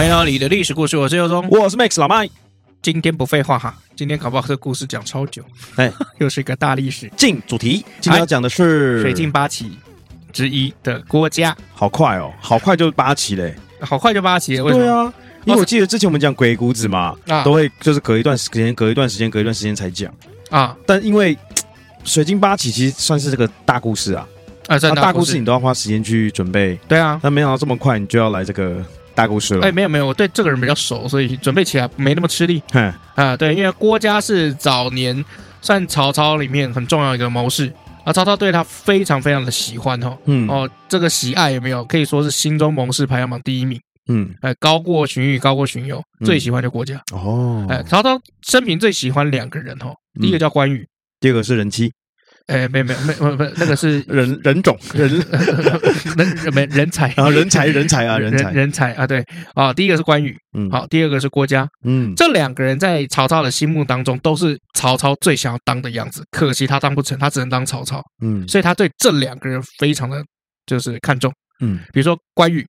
欢迎到李的历史故事，我是尤忠，我是 Max 老麦。今天不废话哈，今天搞不好这故事讲超久，哎，又是一个大历史。进主题，今天要讲的是水镜八旗之一的郭嘉。好快哦，好快就八旗嘞，好快就八旗了。为什么？对啊，因为我记得之前我们讲鬼谷子嘛，啊，都会就是隔一段时间，隔一段时间，隔一段时间才讲啊。但因为 水晶八旗其实算是这个大故事啊，啊，这大故事你都要花时间去准备。对啊，但没想到这么快你就要来这个。大故事了，哎，没有没有，我对这个人比较熟，所以准备起来没那么吃力。嗯啊，对，因为郭嘉是早年算曹操里面很重要的一个谋士，啊曹操对他非常非常的喜欢哦。嗯哦，这个喜爱有没有可以说是心中谋士排行榜第一名？嗯，哎，高过荀彧，高过荀攸，最喜欢就郭嘉。哦，哎，曹操生平最喜欢两个人哦，第一个叫关羽，第二个是人妻。哎，没没没没没，那个是人人种人。人没人才啊，人 才人才啊，人才。人才啊，对啊，第一个是关羽，嗯，好，第二个是郭嘉，嗯，这两个人在曹操的心目当中都是曹操最想要当的样子，可惜他当不成，他只能当曹操，嗯，所以他对这两个人非常的就是看重，嗯，比如说关羽。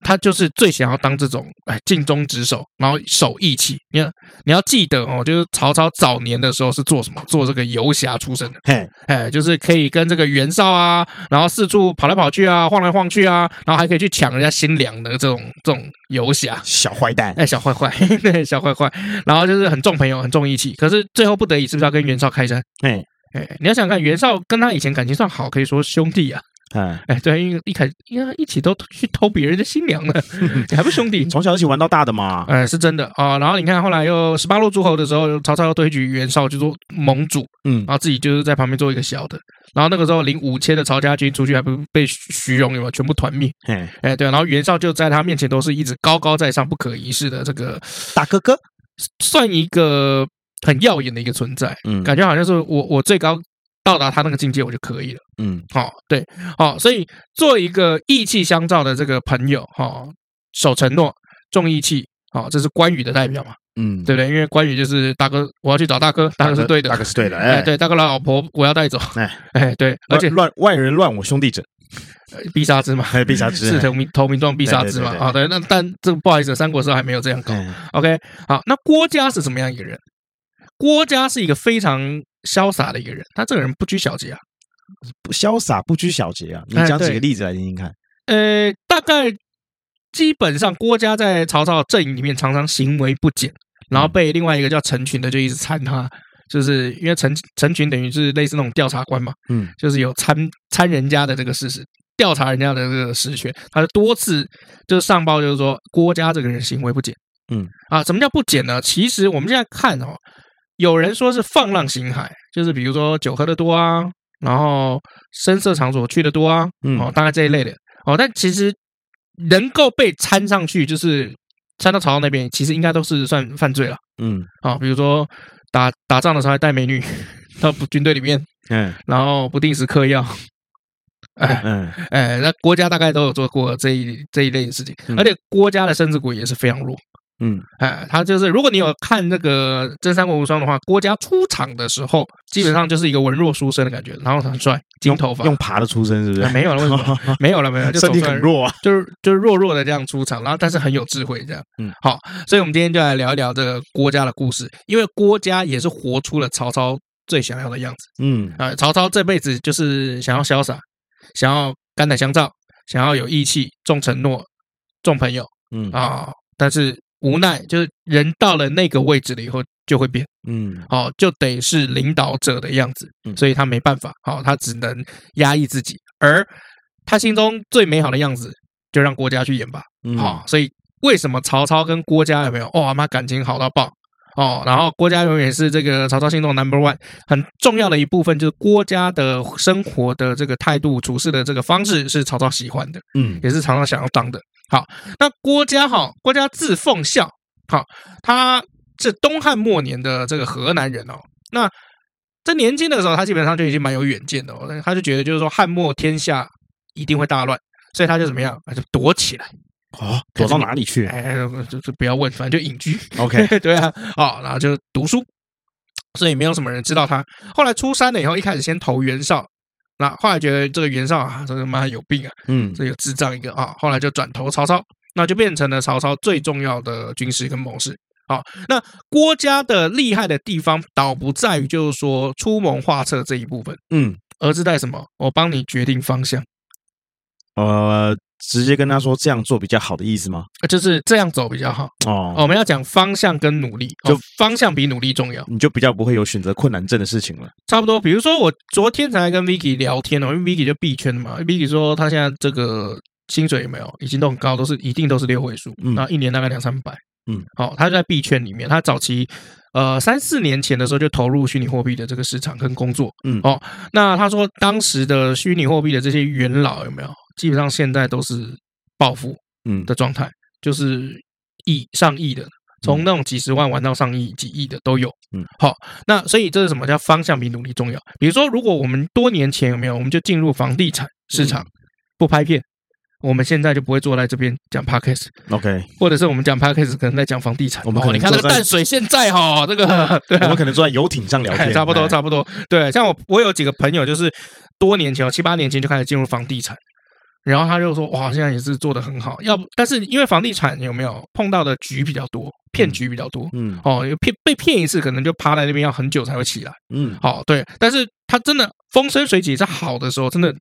他就是最想要当这种哎，尽忠职守，然后守义气。你要你要记得哦，就是曹操早年的时候是做什么？做这个游侠出身的。嘿，哎，就是可以跟这个袁绍啊，然后四处跑来跑去啊，晃来晃去啊，然后还可以去抢人家新粮的这种这种游侠。小坏蛋，哎，小坏坏，对，小坏坏。然后就是很重朋友，很重义气。可是最后不得已，是不是要跟袁绍开战？哎哎，你要想想看，袁绍跟他以前感情算好，可以说兄弟啊。哎哎，对，因为一开因为一起都去偷别人的新娘了，你 还不兄弟？从小一起玩到大的嘛。哎，是真的啊。然后你看，后来又十八路诸侯的时候，曹操又推举袁绍就做盟主，嗯，然后自己就是在旁边做一个小的。然后那个时候领五千的曹家军出去，还不被徐荣有没有全部团灭？哎哎，对。然后袁绍就在他面前都是一直高高在上、不可一世的这个大哥哥，算一个很耀眼的一个存在。嗯，感觉好像是我我最高。到达他那个境界，我就可以了。嗯，好，对，好，所以做一个义气相照的这个朋友，哈，守承诺，重义气，好，这是关羽的代表嘛？嗯，对不对？因为关羽就是大哥，我要去找大哥，大哥是对的，大哥是对的，哎，对，大哥的老婆我要带走，哎，哎，对，而且乱外人乱我兄弟者，必杀之嘛，必杀之，是投名投名状必杀之嘛？啊，对，那但这个不好意思，三国时候还没有这样搞。OK，好，那郭嘉是什么样一个人？郭嘉是一个非常潇洒的一个人，他这个人不拘小节啊，不潇洒不拘小节啊。你讲几个例子来听听看。呃，大概基本上郭嘉在曹操阵营里面常常行为不检，然后被另外一个叫陈群的就一直参他，就是因为陈陈群等于是类似那种调查官嘛，嗯，就是有参参人家的这个事实，调查人家的这个实权，他就多次就是上报，就是说郭嘉这个人行为不检，嗯啊，什么叫不检呢？其实我们现在看哦。有人说是放浪形骸，就是比如说酒喝的多啊，然后深色场所去的多啊，嗯，哦，大概这一类的哦。但其实能够被掺上去，就是掺到曹操那边，其实应该都是算犯罪了，嗯，啊，比如说打打仗的时候还带美女 到军队里面，嗯，然后不定时嗑药，哎，嗯，哎，那国家大概都有做过这一这一类的事情，而且郭家的身子骨也是非常弱。嗯，哎，他就是，如果你有看那个《真三国无双》的话，郭嘉出场的时候，基本上就是一个文弱书生的感觉，然后很帅，金头发，用爬的出身是不是？哎、没有了，为什么？没有了，没有，就身体很弱啊，就是就是弱弱的这样出场，然后但是很有智慧这样。嗯，好，所以我们今天就来聊一聊这个郭嘉的故事，因为郭嘉也是活出了曹操最想要的样子。嗯，啊，曹操这辈子就是想要潇洒，想要肝胆相照，想要有义气、重承诺、重朋友。嗯啊，但是。无奈就是人到了那个位置了以后就会变，嗯，哦，就得是领导者的样子，所以他没办法，好，他只能压抑自己，而他心中最美好的样子就让郭嘉去演吧，好，所以为什么曹操跟郭嘉有没有？哇，妈感情好到爆，哦，然后郭嘉永远是这个曹操心中 number one，很重要的一部分就是郭嘉的生活的这个态度、处事的这个方式是曹操喜欢的，嗯，也是曹操想要当的。好，那郭嘉哈，郭嘉字奉孝，好，他是东汉末年的这个河南人哦。那在年轻的时候，他基本上就已经蛮有远见的哦，他就觉得就是说汉末天下一定会大乱，所以他就怎么样，他就躲起来。哦，躲到哪里去？哎，就就不要问，反正就隐居。OK，对啊，哦，然后就读书，所以没有什么人知道他。后来出山了以后，一开始先投袁绍，那后来觉得这个袁绍啊，这个妈有病啊，嗯，这个智障一个啊，后来就转投曹操，那就变成了曹操最重要的军师跟谋士。好，那郭嘉的厉害的地方，倒不在于就是说出谋划策这一部分，嗯，而是在什么？我帮你决定方向，呃。直接跟他说这样做比较好的意思吗？就是这样走比较好哦。我们要讲方向跟努力，就方向比努力重要，你就比较不会有选择困难症的事情了。差不多，比如说我昨天才跟 Vicky 聊天哦，因为 Vicky 就币圈的嘛，Vicky 说他现在这个薪水有没有已经都很高，都是一定都是六位数，那一年大概两三百。嗯，好，他就在币圈里面，他早期呃三四年前的时候就投入虚拟货币的这个市场跟工作。嗯，哦，那他说当时的虚拟货币的这些元老有没有？基本上现在都是暴富嗯的状态，嗯、就是亿上亿的，从那种几十万玩到上亿、几亿的都有。嗯，好，那所以这是什么叫方向比努力重要？比如说，如果我们多年前有没有，我们就进入房地产市场，不拍片，我们现在就不会坐在这边讲 podcast。OK，或者是我们讲 podcast 可能在讲房地产。我们可能你看那个淡水现在哈，这个对，我们可能坐在游艇上聊天，差不多差不多。对，像我我有几个朋友，就是多年前七八年前就开始进入房地产。然后他就说：“哇，现在也是做的很好。要不，但是因为房地产有没有碰到的局比较多，骗局比较多，嗯，哦，骗被骗一次，可能就趴在那边要很久才会起来，嗯，好，对。但是他真的风生水起，在好的时候，真的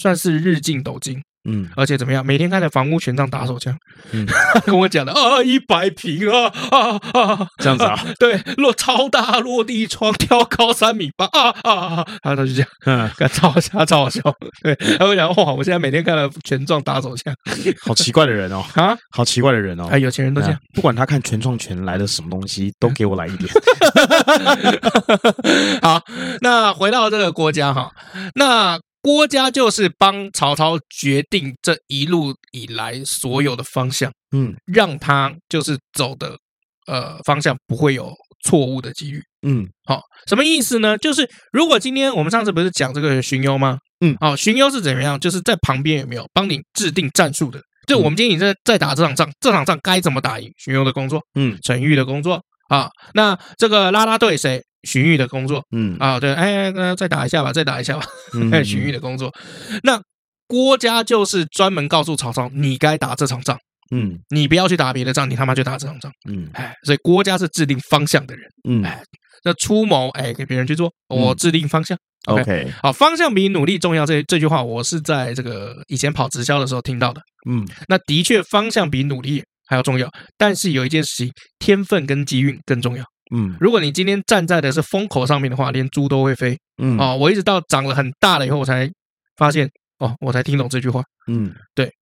算是日进斗金。”嗯，而且怎么样？每天看着房屋权杖打手枪，嗯，跟我讲的啊，一百平啊啊啊，这样子啊，对，落超大落地窗，挑高三米八啊啊啊，他都是这样，嗯，超好笑，超好笑。对，他会讲哇，我现在每天看了权状打手枪，好奇怪的人哦，啊，好奇怪的人哦，哎，有钱人都这样，不管他看权状权来的什么东西，都给我来一点。好，那回到这个国家哈，那。郭嘉就是帮曹操决定这一路以来所有的方向，嗯，让他就是走的呃方向不会有错误的几率，嗯，好，什么意思呢？就是如果今天我们上次不是讲这个荀攸吗？嗯，好，荀攸是怎么样？就是在旁边有没有帮你制定战术的？就我们今天已经在在打这场仗，这场仗该怎么打赢？荀攸的工作，嗯，陈玉的工作。啊，那这个拉拉队谁？荀彧的工作，嗯啊，对，哎，那再打一下吧，再打一下吧，哎，荀彧的工作。那郭嘉就是专门告诉曹操，你该打这场仗，嗯，你不要去打别的仗，你他妈就打这场仗，嗯，哎，所以郭嘉是制定方向的人，嗯，哎，那出谋，哎，给别人去做，我制定方向，OK，好，方向比努力重要。这这句话我是在这个以前跑直销的时候听到的，嗯，那的确方向比努力。还要重要，但是有一件事情，天分跟机运更重要。嗯，如果你今天站在的是风口上面的话，连猪都会飞。嗯，哦，我一直到长了很大了以后，我才发现，哦，我才听懂这句话。嗯，对。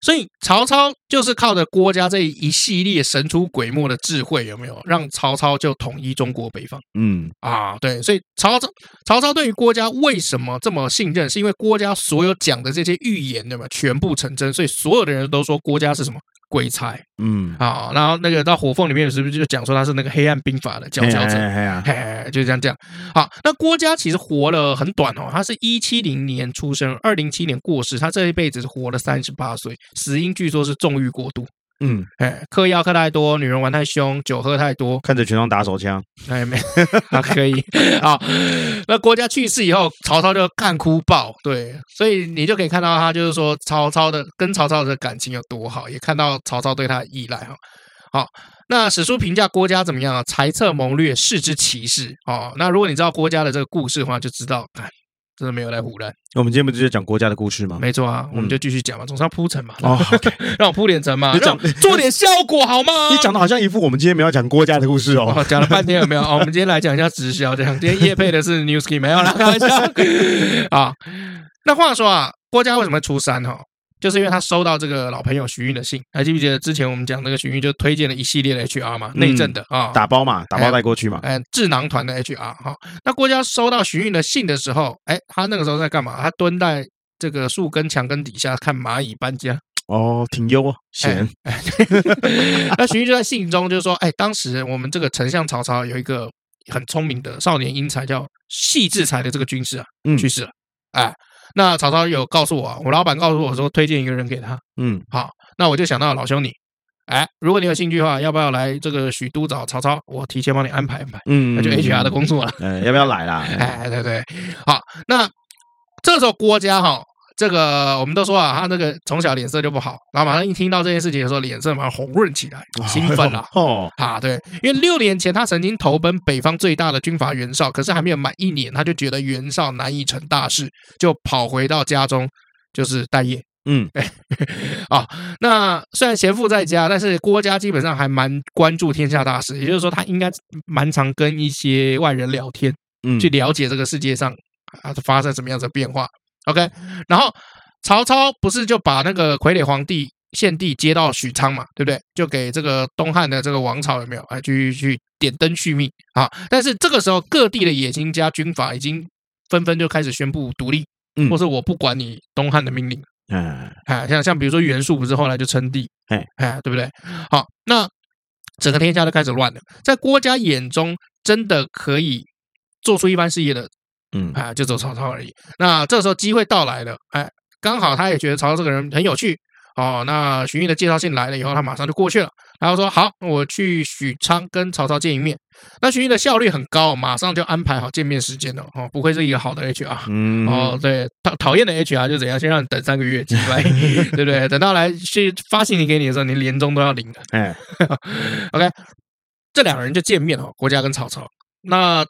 所以曹操就是靠着郭嘉这一系列神出鬼没的智慧，有没有让曹操就统一中国北方？嗯啊，对，所以曹操曹操对于郭嘉为什么这么信任？是因为郭嘉所有讲的这些预言，对吗？全部成真，所以所有的人都说郭嘉是什么？鬼才，嗯，好，然后那个到火凤里面是不是就讲说他是那个黑暗兵法的佼佼者？嘿，就是这样这样。好，那郭嘉其实活了很短哦，他是一七零年出生，二零七年过世，他这一辈子是活了三十八岁，死因据说是纵欲过度。嗯，哎，嗑药嗑太多，女人玩太凶，酒喝太多，看着群众打手枪，哎没，啊可以。好，那郭嘉去世以后，曹操就干哭爆，对，所以你就可以看到他就是说曹操的跟曹操的感情有多好，也看到曹操对他的依赖哈。好，那史书评价郭嘉怎么样啊？才策谋略，士之奇士。哦，那如果你知道郭嘉的这个故事的话，就知道，哎。真的没有来胡乱。我们今天不是就讲郭嘉的故事吗？没错啊，我们就继续讲嘛，总是要铺陈嘛。哦，让我铺点陈嘛，你讲做点效果好吗？你讲的好像一副我们今天没有讲郭嘉的故事哦。讲了半天有没有？哦，我们今天来讲一下直销，这样。今天叶配的是 New Skin，没有啦，开玩笑 啊。那话说啊，郭嘉为什么会出山哈？就是因为他收到这个老朋友许运的信，还记不记得之前我们讲那个徐运就推荐了一系列的 HR 嘛，内政的啊，打包嘛，打包带过去嘛，哎，智囊团的 HR 哈。那郭嘉收到许运的信的时候，哎，他那个时候在干嘛？他蹲在这个树根墙根底下看蚂蚁搬家。哦，挺优闲。那许运就在信中就说，哎，当时我们这个丞相曹操有一个很聪明的少年英才，叫戏志才的这个军师啊，去世了，哎。那曹操有告诉我，我老板告诉我说推荐一个人给他。嗯，好，那我就想到老兄你，哎，如果你有兴趣的话，要不要来这个许都找曹操？我提前帮你安排安排。嗯，那就 HR 的工作了。嗯，要不要来啦？哎，对对，好，那这时候郭嘉哈。这个我们都说啊，他那个从小脸色就不好，然后马上一听到这件事情的时候，脸色马上红润起来，兴奋了。哦，啊，对，因为六年前他曾经投奔北方最大的军阀袁绍，可是还没有满一年，他就觉得袁绍难以成大事，就跑回到家中就是待业。嗯，哎，啊，那虽然贤父在家，但是郭嘉基本上还蛮关注天下大事，也就是说，他应该蛮常跟一些外人聊天，嗯，去了解这个世界上啊发生什么样的变化。OK，然后曹操不是就把那个傀儡皇帝献帝接到许昌嘛，对不对？就给这个东汉的这个王朝有没有？哎，去去点灯续命啊！但是这个时候，各地的野心家军阀已经纷纷就开始宣布独立，嗯，或是我不管你东汉的命令，嗯，哎，像像比如说袁术不是后来就称帝，哎哎，对不对？好，那整个天下都开始乱了，在郭嘉眼中，真的可以做出一番事业的。嗯，啊，就走曹操而已。那这时候机会到来了，哎，刚好他也觉得曹操这个人很有趣哦。那荀彧的介绍信来了以后，他马上就过去了。然后说好，我去许昌跟曹操见一面。那荀彧的效率很高，马上就安排好见面时间了。哦，不愧是一个好的 HR。嗯，哦，对，讨讨厌的 HR 就怎样，先让你等三个月，对不对？等到来去发信息给你的时候，你年终都要领的。哎，OK，这两个人就见面了，国家跟曹操。那。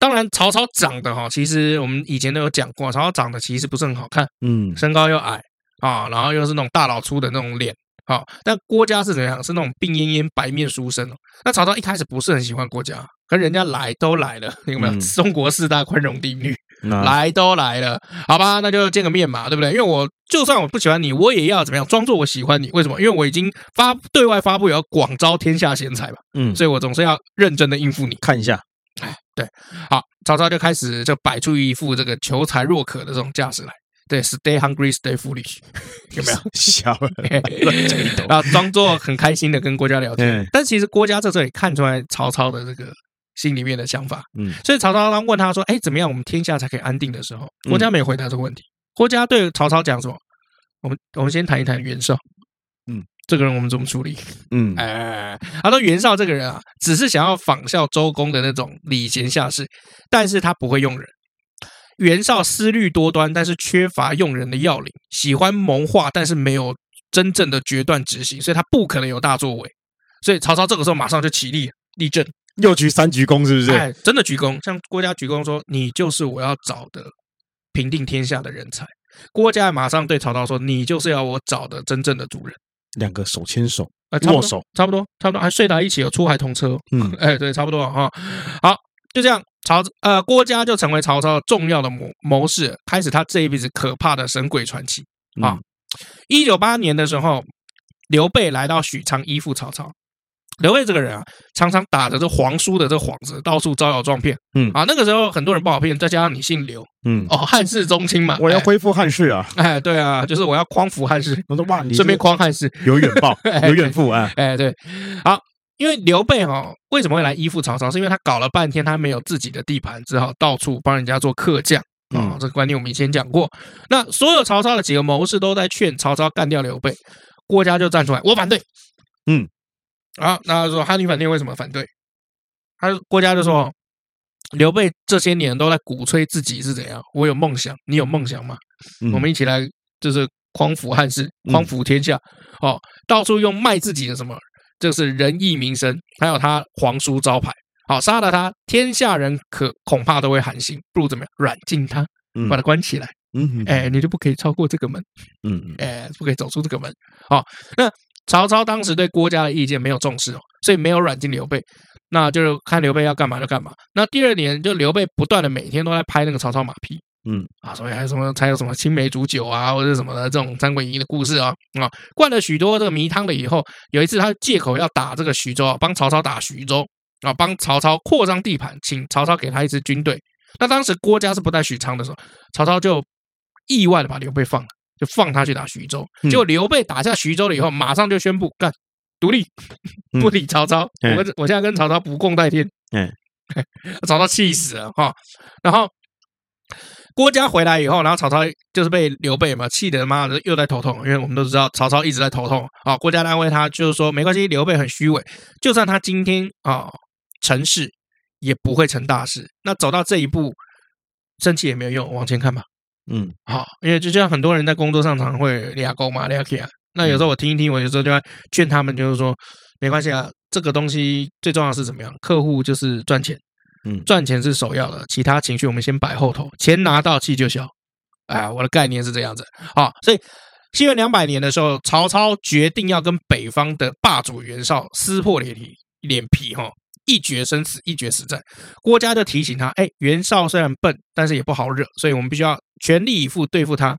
当然，曹操长得哈，其实我们以前都有讲过，曹操长得其实不是很好看，嗯，身高又矮啊，然后又是那种大老粗的那种脸，好，但郭嘉是怎样？是那种病恹恹、白面书生哦。那曹操一开始不是很喜欢郭嘉，可人家来都来了，有没有？中国四大宽容定律来都来了，好吧，那就见个面嘛，对不对？因为我就算我不喜欢你，我也要怎么样装作我喜欢你？为什么？因为我已经发对外发布，要广招天下贤才嘛，嗯，所以我总是要认真的应付你，看一下。哎，对，好，曹操就开始就摆出一副这个求才若渴的这种架势来，对，stay hungry, stay foolish，有没有？笑了，然后装作很开心的跟郭嘉聊天，但其实郭嘉在这里看出来曹操的这个心里面的想法，嗯，所以曹操当问他说：“哎，怎么样，我们天下才可以安定的时候？”郭嘉没有回答这个问题，郭嘉对曹操讲什么？我们我们先谈一谈袁绍，嗯。这个人我们怎么处理？嗯，哎，他说袁绍这个人啊，只是想要仿效周公的那种礼贤下士，但是他不会用人。袁绍思虑多端，但是缺乏用人的要领，喜欢谋划，但是没有真正的决断执行，所以他不可能有大作为。所以曹操这个时候马上就起立立正，又鞠三鞠躬，是不是？哎，真的鞠躬，向郭嘉鞠躬说：“你就是我要找的平定天下的人才。”郭嘉马上对曹操说：“你就是要我找的真正的主人。”两个手牵手，呃握手，差不多，差不多，还睡在一起，有出海同车。嗯，哎，对，差不多哈。好，就这样，曹呃郭嘉就成为曹操重要的谋谋士，开始他这一辈子可怕的神鬼传奇啊。一九八年的时候，刘备来到许昌依附曹操。刘备这个人啊，常常打着这皇叔的这幌子，到处招摇撞骗。嗯啊，那个时候很多人不好骗，再加上你姓刘，嗯哦，汉室宗亲嘛，我要恢复汉室啊！哎，对啊，就是我要匡扶汉室。我说哇，你顺便匡汉室，有远报，有远赴啊！哎，对，好，因为刘备哈为什么会来依附曹操？是因为他搞了半天他没有自己的地盘，只好到处帮人家做客将啊。这个观念我们以前讲过。那所有曹操的几个谋士都在劝曹操干掉刘备，郭嘉就站出来，我反对。嗯。啊，那他说哈，你反对为什么反对？他郭嘉就说，刘备这些年都在鼓吹自己是怎样，我有梦想，你有梦想吗？嗯、我们一起来，就是匡扶汉室，匡扶天下。哦，到处用卖自己的什么，就是仁义名声，还有他皇叔招牌。好，杀了他，天下人可恐怕都会寒心，不如怎么样，软禁他，把他关起来。嗯，哎，你就不可以超过这个门。嗯，哎，不可以走出这个门。好，那。曹操当时对郭嘉的意见没有重视哦，所以没有软禁刘备，那就是看刘备要干嘛就干嘛。那第二年，就刘备不断的每天都在拍那个曹操马屁嗯啊，所以还有什么才有什么青梅煮酒啊，或者什么的这种三国演义的故事啊啊，灌了许多这个迷汤了以后，有一次他借口要打这个徐州啊，帮曹操打徐州啊，帮曹操扩张地盘，请曹操给他一支军队。那当时郭嘉是不在许昌的时候，曹操就意外的把刘备放了，就放他去打徐州。结果刘备打下徐州了以后，马上就宣布干独立，不理曹操。我我现在跟曹操不共戴天。嗯，曹操气死了哈。然后。郭嘉回来以后，然后曹操就是被刘备嘛气得妈的又在头痛，因为我们都知道曹操一直在头痛啊。郭嘉安慰他，就是说没关系，刘备很虚伪，就算他今天啊成事，也不会成大事。那走到这一步，生气也没有用，往前看吧。嗯，好，因为就像很多人在工作上常会俩勾嘛俩气啊。那有时候我听一听，我有时候就会劝他们，就是说没关系啊，这个东西最重要的是怎么样？客户就是赚钱。嗯，赚钱是首要的，其他情绪我们先摆后头。钱拿到，气就消。哎，我的概念是这样子。好，所以西元两百年的时候，曹操决定要跟北方的霸主袁绍撕破脸皮，脸皮哈，一决生死，一决死战。郭嘉就提醒他，哎，袁绍虽然笨，但是也不好惹，所以我们必须要全力以赴对付他。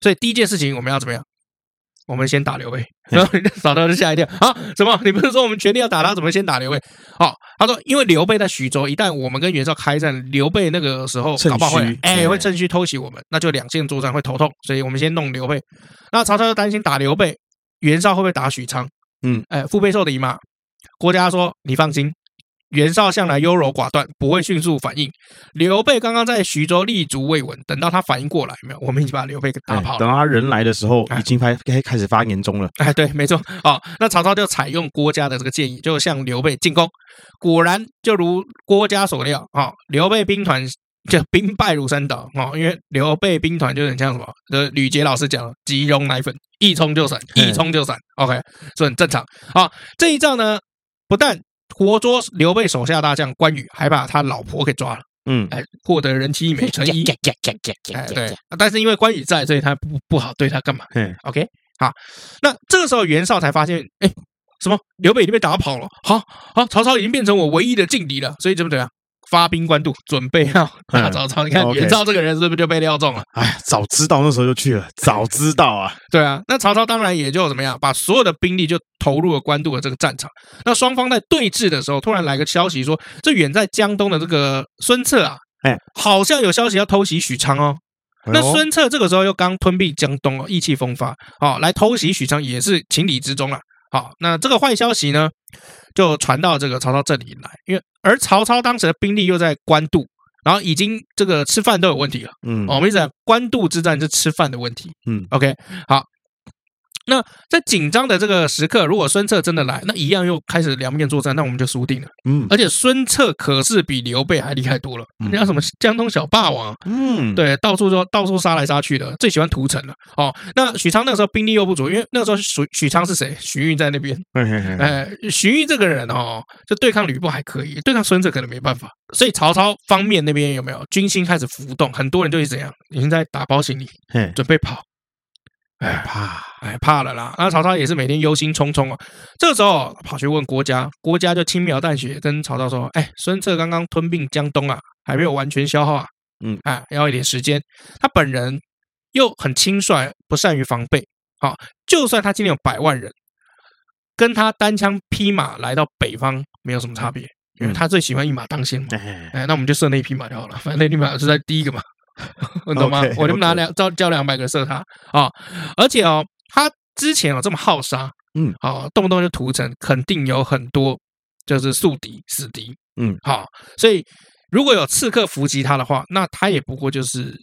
所以第一件事情，我们要怎么样？我们先打刘备，然后曹操就吓一跳啊！什么？你不是说我们全力要打他，怎么先打刘备？好、哦，他说因为刘备在徐州，一旦我们跟袁绍开战，刘备那个时候搞不好会哎会趁虚偷袭我们，那就两线作战会头痛，所以我们先弄刘备。那曹操就担心打刘备，袁绍会不会打许昌？嗯，哎，腹背受敌嘛。郭嘉说你放心。袁绍向来优柔寡断，不会迅速反应。刘备刚刚在徐州立足未稳，等到他反应过来，没有，我们已经把刘备给打跑了。等到他人来的时候，已经开开开始发年终了。哎，对，没错。哦，那曹操就采用郭嘉的这个建议，就向刘备进攻。果然，就如郭嘉所料，啊、哦，刘备兵团就兵败如山倒。哦，因为刘备兵团就很像什么？呃，吕杰老师讲的“即溶奶粉”，一冲就散，一冲就散。OK，这很正常。好、哦，这一仗呢，不但活捉刘备手下大将关羽，还把他老婆给抓了。嗯，哎，获得人妻一枚纯一。哎，对，但是因为关羽在，所以他不不好对他干嘛。嗯，OK，好，那这个时候袁绍才发现，哎，什么？刘备已经被打跑了。好，好，曹操已经变成我唯一的劲敌了，所以怎么怎么样？发兵官渡，准备要打曹操。你看袁绍这个人是不是就被料中了？哎，早知道那时候就去了，早知道啊。对啊，那曹操当然也就怎么样，把所有的兵力就投入了官渡的这个战场。那双方在对峙的时候，突然来个消息说，这远在江东的这个孙策啊，哎，好像有消息要偷袭许昌哦。那孙策这个时候又刚吞并江东哦，意气风发，好来偷袭许昌也是情理之中啊。好，那这个坏消息呢，就传到这个曹操这里来，因为而曹操当时的兵力又在官渡，然后已经这个吃饭都有问题了。嗯，我们一直讲官渡之战是吃饭的问题。嗯，OK，好。那在紧张的这个时刻，如果孙策真的来，那一样又开始两面作战，那我们就输定了。嗯，而且孙策可是比刘备还厉害多了。人家什么江东小霸王，嗯，对，到处说到处杀来杀去的，最喜欢屠城了。哦，那许昌那个时候兵力又不足，因为那个时候许许昌是谁？许运在那边。哎，许运这个人哦，就对抗吕布还可以，对抗孙策可能没办法。所以曹操方面那边有没有军心开始浮动？很多人就是怎样，已经在打包行李，准备跑。哎，怕，哎，怕了啦！那曹操也是每天忧心忡忡啊。这个时候跑去问郭嘉，郭嘉就轻描淡写跟曹操说：“哎，孙策刚刚吞并江东啊，还没有完全消耗啊，嗯，哎，要一点时间。他本人又很轻率，不善于防备。好，就算他今天有百万人，跟他单枪匹马来到北方没有什么差别，因为他最喜欢一马当先嘛。哎，那我们就射那一匹马就好了，反正那匹马是在第一个嘛。” 你懂吗？Okay. 我就拿两招叫两百个射他啊！而且哦，他之前有这么好杀，嗯，好，动不动就屠城，肯定有很多就是宿敌死敌，嗯，好，所以如果有刺客伏击他的话，那他也不过就是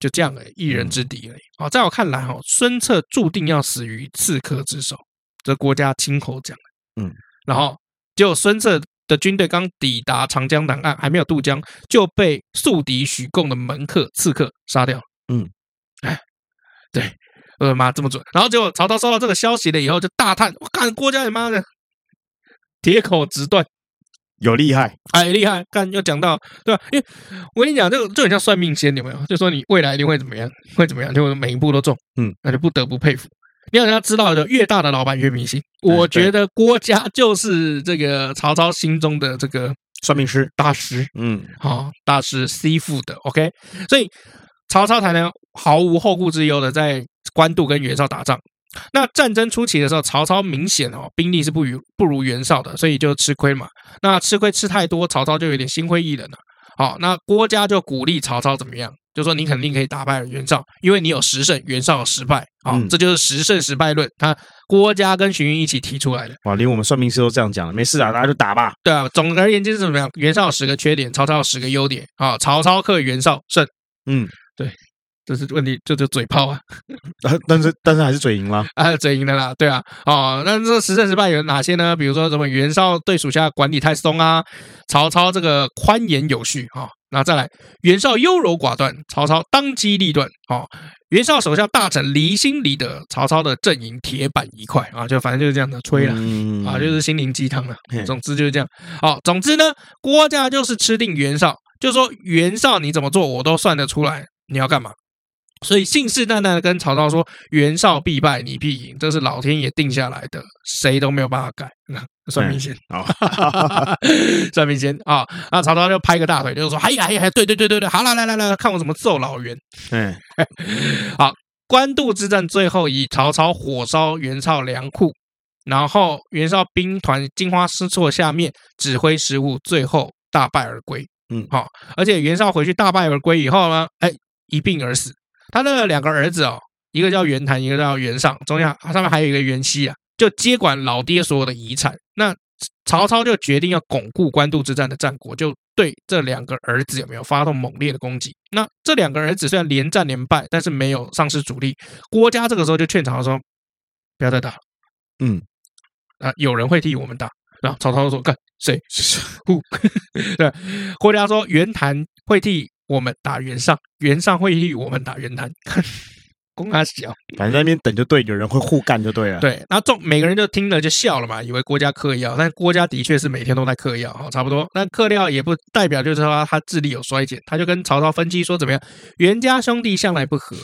就这样的，一人之敌而已。好，在我看来，哈，孙策注定要死于刺客之手，这国家亲口讲的，嗯，然后结果孙策。的军队刚抵达长江南岸，还没有渡江，就被宿敌许贡的门客刺客杀掉。嗯，哎，对，我的妈，这么准！然后结果曹操收到这个消息了以后，就大叹：“我干郭嘉，你妈的，铁口直断，有厉害，哎，厉害！看又讲到，对吧？因为我跟你讲，这个就很像算命仙，有没有？就说你未来一定会怎么样，会怎么样，就每一步都中。嗯，那就不得不佩服。”你要让他知道的，越大的老板越迷信。我觉得郭嘉就是这个曹操心中的这个算命师大师。嗯，好，大师师傅的。OK，所以曹操才能毫无后顾之忧的在官渡跟袁绍打仗。那战争初期的时候，曹操明显哦兵力是不如不如袁绍的，所以就吃亏嘛。那吃亏吃太多，曹操就有点心灰意冷了。好，那郭嘉就鼓励曹操怎么样？就说你肯定可以打败袁绍，因为你有十胜，袁绍有十败。啊、嗯，这就是十胜十败论。他郭嘉跟荀彧一起提出来的。哇，连我们算命师都这样讲了，没事啊，大家就打吧。对啊，总而言之是怎么样？袁绍有十个缺点，曹操有十个优点。啊，曹操克袁绍胜。嗯，对。这是问题，就就嘴炮啊，但是但是还是嘴赢了啊，嘴赢的啦，对啊，哦，那这十胜十败有哪些呢？比如说什么袁绍对属下管理太松啊，曹操这个宽严有序啊，那再来袁绍优柔寡断，曹操当机立断啊，袁绍手下大臣离心离德，曹操的阵营铁板一块啊，就反正就是这样的吹了啊，就是心灵鸡汤了，总之就是这样。好，总之呢，郭嘉就是吃定袁绍，就说袁绍你怎么做我都算得出来，你要干嘛？所以信誓旦旦的跟曹操说：“袁绍必败，你必赢，这是老天爷定下来的，谁都没有办法改。” 算命先，好，算命先啊！那曹操就拍个大腿，就说：“哎呀哎呀，对对对对对，好了，来来来，看我怎么揍老袁。”嗯，好，官渡之战最后以曹操火烧袁绍粮库，然后袁绍兵团惊慌失措下面指挥失误，最后大败而归。嗯，好，而且袁绍回去大败而归以后呢，哎，一病而死。他的两个儿子哦，一个叫袁谭，一个叫袁尚，中间上面还有一个袁熙啊，就接管老爹所有的遗产。那曹操就决定要巩固官渡之战的战果，就对这两个儿子有没有发动猛烈的攻击？那这两个儿子虽然连战连败，但是没有丧失主力。郭嘉这个时候就劝曹操说：“不要再打，嗯，啊，有人会替我们打。”然后曹操说：“干谁？呼，对，郭嘉说袁谭会替。”我们打袁尚，袁尚会议我们打袁谭，公阿小，反正在那边等就对，有人会互干就对了。对，然后众每个人就听了就笑了嘛，以为郭嘉嗑药，但郭嘉的确是每天都在嗑药，哈，差不多。那嗑药也不代表就是说他智力有衰减，他就跟曹操分析说怎么样，袁家兄弟向来不和，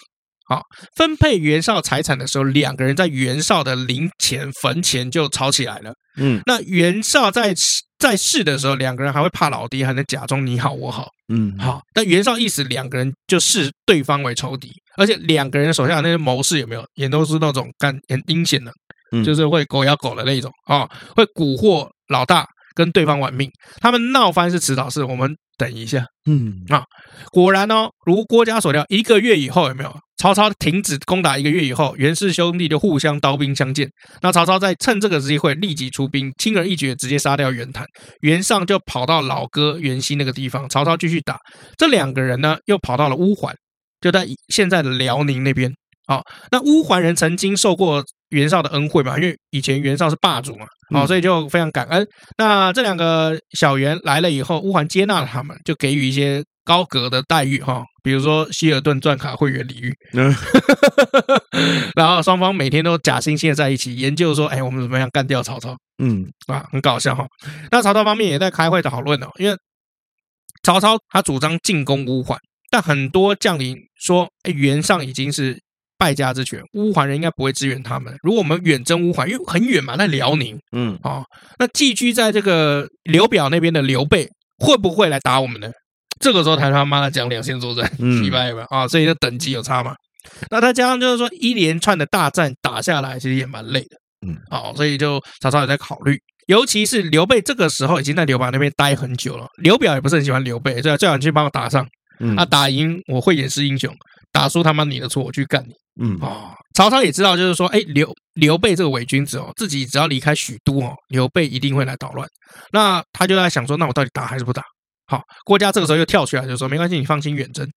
好，分配袁绍财产的时候，两个人在袁绍的灵前坟前就吵起来了。嗯，那袁绍在。在世的时候，两个人还会怕老爹，还能假装你好我好，嗯，好。但袁绍一死，两个人就视对方为仇敌，而且两个人手下的那些谋士有没有，也都是那种干很阴险的，嗯，就是会狗咬狗的那种啊，会蛊惑老大跟对方玩命。他们闹翻是迟早事，我们等一下，嗯啊，果然哦，如郭嘉所料，一个月以后有没有？曹操停止攻打一个月以后，袁氏兄弟就互相刀兵相见。那曹操在趁这个机会立即出兵，轻而易举直接杀掉袁谭。袁尚就跑到老哥袁熙那个地方，曹操继续打。这两个人呢，又跑到了乌桓，就在现在的辽宁那边。好，那乌桓人曾经受过袁绍的恩惠嘛，因为以前袁绍是霸主嘛，好，所以就非常感恩。那这两个小袁来了以后，乌桓接纳了他们，就给予一些。高格的待遇哈，比如说希尔顿钻卡会员礼遇，嗯，然后双方每天都假惺惺的在一起研究说，哎，我们怎么样干掉曹操？嗯，啊，很搞笑哈。那曹操方面也在开会讨论哦，因为曹操他主张进攻乌桓，但很多将领说，哎，袁尚已经是败家之权，乌桓人应该不会支援他们。如果我们远征乌桓，因为很远嘛，在辽宁，嗯，啊，那寄居在这个刘表那边的刘备会不会来打我们呢？这个时候才他妈的讲两线作战，明白吧？啊，所以这等级有差嘛。那再加上就是说一连串的大战打下来，其实也蛮累的。嗯，好，所以就曹操也在考虑，尤其是刘备这个时候已经在刘表那边待很久了，刘表也不是很喜欢刘备，所以最好你去帮我打上。嗯，啊，打赢我会演是英雄，打输他妈你的错，我去干你。嗯，啊，曹操也知道，就是说，哎，刘刘备这个伪君子哦，自己只要离开许都哦，刘备一定会来捣乱。那他就在想说，那我到底打还是不打？好，郭嘉这个时候又跳出来就说：“没关系，你放心远征，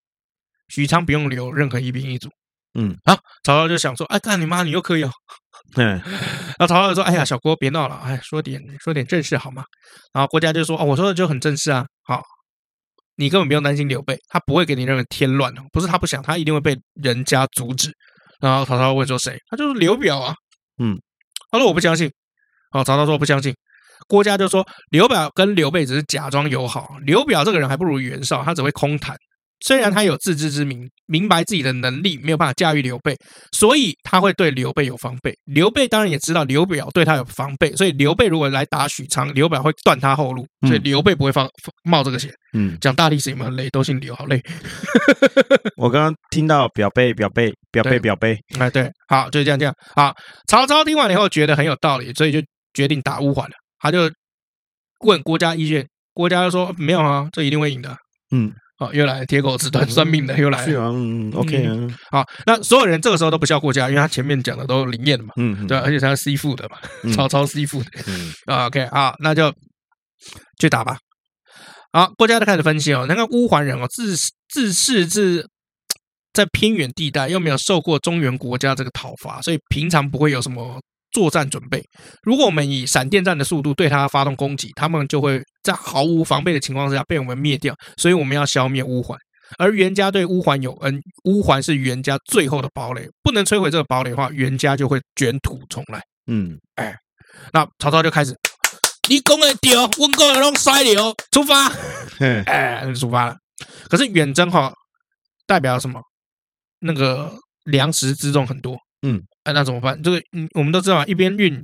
许昌不用留任何一兵一卒。”嗯，好，曹操就想说：“哎，干你妈，你又可以哦。”嗯，然后曹操就说：“哎呀，小郭别闹了，哎，说点说点正事好吗？”然后郭嘉就说：“哦，我说的就很正式啊。好，你根本不用担心刘备，他不会给你任何添乱的，不是他不想，他一定会被人家阻止。”然后曹操问说：“谁？”他就是刘表啊。嗯，他说：“我不相信。”好，曹操说：“我不相信。”郭嘉就说：“刘表跟刘备只是假装友好，刘表这个人还不如袁绍，他只会空谈，虽然他有自知之明，明白自己的能力没有办法驾驭刘备，所以他会对刘备有防备。刘备当然也知道刘表对他有防备，所以刘备如果来打许昌，刘表会断他后路，所以刘备不会放冒这个险。嗯，讲大历史有没有很累？都姓刘，好累。我刚刚听到表背表背表背表背，哎，对，好，就是这样这样。好，曹操听完以后觉得很有道理，所以就决定打乌桓了。他就问国家意见，国家就说没有啊，这一定会赢的。嗯。哦，又来铁口直断算命的，又来了。是啊，嗯，OK 啊。好，那所有人这个时候都不笑国家，因为他前面讲的都灵验的嘛。嗯，对，而且他是师父的嘛，曹操师父的。嗯，OK，好，那就去打吧。好，郭嘉就开始分析哦，那个乌桓人哦，自自恃自在偏远地带，又没有受过中原国家这个讨伐，所以平常不会有什么。作战准备，如果我们以闪电战的速度对他发动攻击，他们就会在毫无防备的情况之下被我们灭掉。所以我们要消灭乌桓，而袁家对乌桓有恩，乌桓是袁家最后的堡垒，不能摧毁这个堡垒的话，袁家就会卷土重来。嗯，哎，那曹操就开始，你讲的对，我讲的拢犀利哦，出发，哎，出发了。可是远征哈，代表什么？那个粮食辎重很多。嗯。哎，那怎么办？这个，嗯，我们都知道，一边运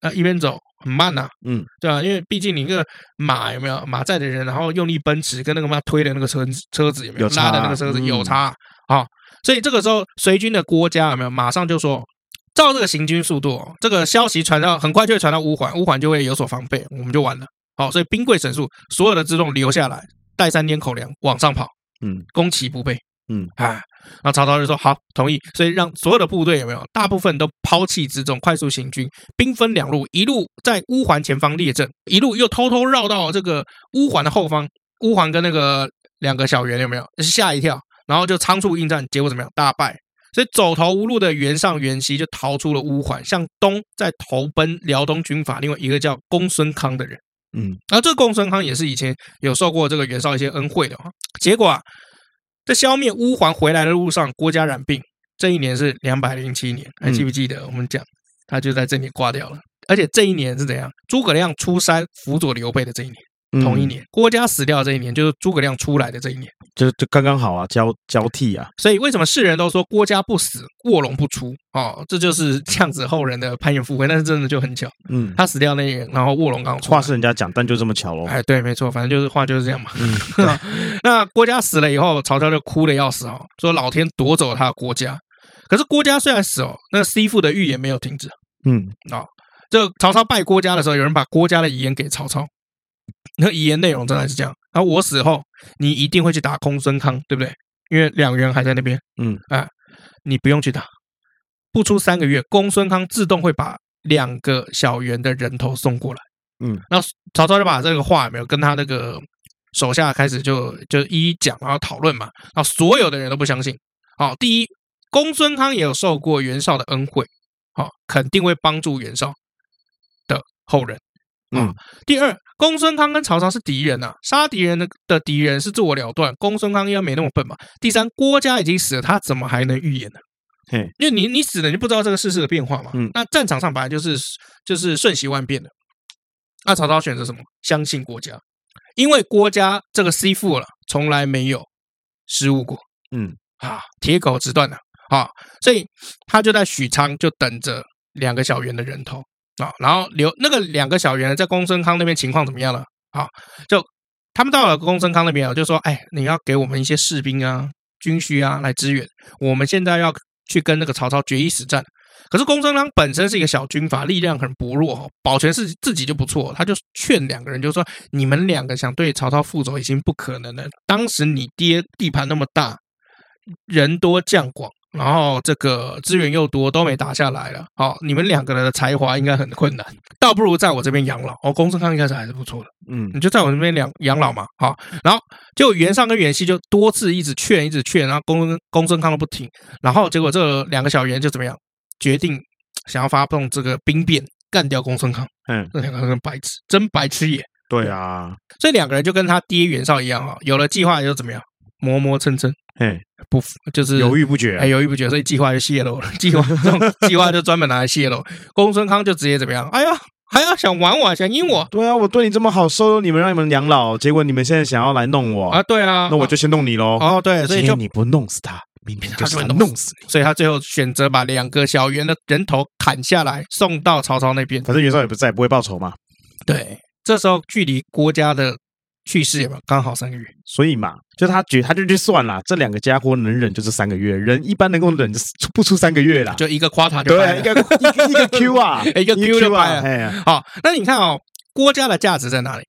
啊，一边走很慢呐，嗯，对吧？因为毕竟你一个马有没有马载的人，然后用力奔驰，跟那个嘛推的那个车车子有没有拉的那个车子有差啊？所以这个时候随军的郭嘉有没有马上就说，照这个行军速度，这个消息传到很快就会传到乌桓，乌桓就会有所防备，我们就完了。好，所以兵贵神速，所有的辎重留下来，带三天口粮往上跑，嗯，攻其不备。嗯啊，然后曹操就说好，同意，所以让所有的部队有没有，大部分都抛弃辎重，快速行军，兵分两路，一路在乌桓前方列阵，一路又偷偷绕到这个乌桓的后方。乌桓跟那个两个小袁有没有吓一跳，然后就仓促应战，结果怎么样？大败。所以走投无路的袁尚、袁熙就逃出了乌桓，向东再投奔辽东军阀，另外一个叫公孙康的人。嗯，然后这个公孙康也是以前有受过这个袁绍一些恩惠的哈。结果啊。在消灭乌桓回来的路上，郭嘉染病。这一年是两百零七年，还记不记得？我们讲他就在这里挂掉了。而且这一年是怎样？诸葛亮出山辅佐刘备的这一年。同一年，郭嘉死掉这一年，就是诸葛亮出来的这一年，就就刚刚好啊，交交替啊。所以为什么世人都说郭嘉不死，卧龙不出哦？这就是这样子后人的攀援附会，但是真的就很巧，嗯，他死掉那一年，然后卧龙刚出。话是人家讲，但就这么巧喽。哎，对，没错，反正就是话就是这样嘛。嗯，那郭嘉死了以后，曹操就哭的要死哦，说老天夺走了他的郭嘉。可是郭嘉虽然死哦，那个师父的预言没有停止。嗯，啊、哦，这曹操拜郭嘉的时候，有人把郭嘉的遗言给曹操。那遗言内容真的是这样，然后我死后，你一定会去打公孙康，对不对？因为两袁还在那边。嗯，啊，你不用去打，不出三个月，公孙康自动会把两个小袁的人头送过来。嗯，然后曹操就把这个话有没有跟他那个手下开始就就一一讲，然后讨论嘛。然后所有的人都不相信。好，第一，公孙康也有受过袁绍的恩惠，好，肯定会帮助袁绍的后人。嗯，第二，公孙康跟曹操是敌人呐、啊，杀敌人的的敌人是自我了断。公孙康应该没那么笨嘛。第三，郭嘉已经死了，他怎么还能预言呢？嘿，因为你你死了，你不知道这个世事的变化嘛。嗯，那战场上本来就是就是瞬息万变的。那曹操选择什么？相信郭嘉，因为郭嘉这个 C 父了，从来没有失误过。嗯，啊，铁口直断的啊，所以他就在许昌就等着两个小袁的人头。啊，然后留那个两个小袁在公孙康那边情况怎么样了？啊，就他们到了公孙康那边啊，就说：“哎，你要给我们一些士兵啊、军需啊来支援。我们现在要去跟那个曹操决一死战。可是公孙康本身是一个小军阀，力量很薄弱，保全是自己就不错。他就劝两个人，就说：你们两个想对曹操复仇已经不可能了。当时你爹地盘那么大，人多将广。”然后这个资源又多，都没打下来了。好，你们两个人的才华应该很困难，倒不如在我这边养老。哦，公孙康一开始还是不错的，嗯，你就在我这边养养老嘛。好，然后就袁尚跟袁熙就多次一直劝，一直劝，然后公公孙康都不听。然后结果这两个小袁就怎么样？决定想要发动这个兵变，干掉公孙康。嗯，这两个人白痴，真白痴也。对啊，所以两个人就跟他爹袁绍一样哈，有了计划就怎么样？磨磨蹭蹭，嘿，不就是犹豫不决，哎，犹豫不决，所以计划就泄露了。计划这种计划就专门拿来泄露。公孙康就直接怎么样？哎呀，还要想玩我，想阴我？对啊，我对你这么好，收留你们，让你们养老，结果你们现在想要来弄我啊？对啊，那我就先弄你喽。哦，对，所以就你不弄死他，明天他就会弄死你。所以他最后选择把两个小圆的人头砍下来，送到曹操那边。反正袁绍也不在，不会报仇嘛。对，这时候距离郭嘉的。去世有没有刚好三个月？所以嘛，就他觉他就去算了，这两个家伙能忍就是三个月，人一般能够忍就不出三个月啦，就一个夸他就对，一个一个 Q 啊，一个 Q 就掰了。好，那你看哦，郭嘉的价值在哪里？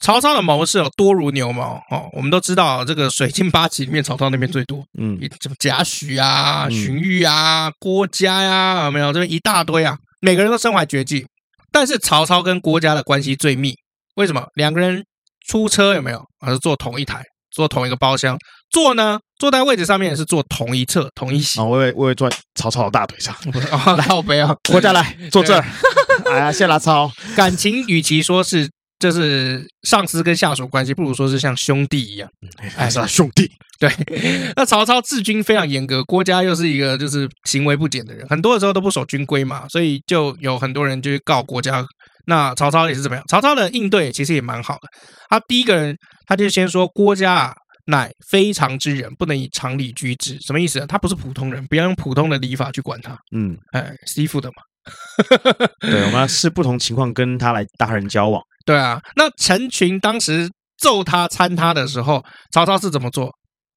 曹操的谋士有多如牛毛哦，我们都知道这个水镜八旗里面，曹操那边最多，嗯，什么贾诩啊、荀彧啊、郭嘉呀，有没有这边一大堆啊？每个人都身怀绝技，但是曹操跟郭嘉的关系最密，为什么？两个人。出车有没有？还是坐同一台，坐同一个包厢？坐呢？坐在位置上面也是坐同一侧，同一席。哦，我会我会坐曹操的大腿上。来，我不要，郭嘉来坐这儿。哎呀，谢拉操。感情与其说是就是上司跟下属关系，不如说是像兄弟一样。哎，是兄弟。对。那曹操治军非常严格，郭嘉又是一个就是行为不检的人，很多的时候都不守军规嘛，所以就有很多人就去告郭嘉。那曹操也是怎么样？曹操的应对其实也蛮好的。他第一个人，他就先说郭嘉啊，乃非常之人，不能以常理居之。什么意思呢？他不是普通人，不要用普通的礼法去管他。嗯，哎，师傅的嘛。对，我们要视不同情况跟他来搭人交往。对啊，那陈群当时揍他参他的时候，曹操是怎么做？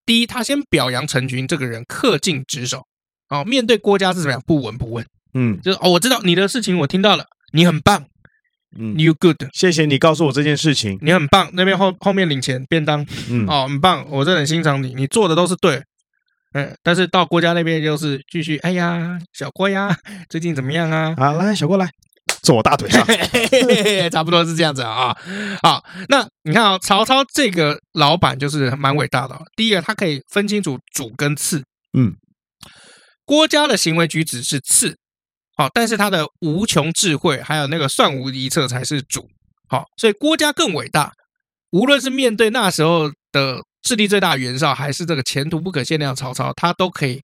第一，他先表扬陈群这个人恪尽职守。哦，面对郭嘉是怎么样？不闻不问。嗯，就是哦，我知道你的事情，我听到了，你很棒。嗯，You good，谢谢你告诉我这件事情，你很棒。那边后后面领钱便当，嗯，哦，很棒，我真的很欣赏你，你做的都是对，嗯。但是到郭家那边就是继续，哎呀，小郭呀，最近怎么样啊？好，来，小郭来坐我大腿上，差不多是这样子啊。好，那你看啊，曹操这个老板就是蛮伟大的。第一个，他可以分清楚主跟次，嗯，郭嘉的行为举止是次。好，但是他的无穷智慧，还有那个算无遗策才是主。好，所以郭嘉更伟大。无论是面对那时候的势力最大袁绍，还是这个前途不可限量曹操，他都可以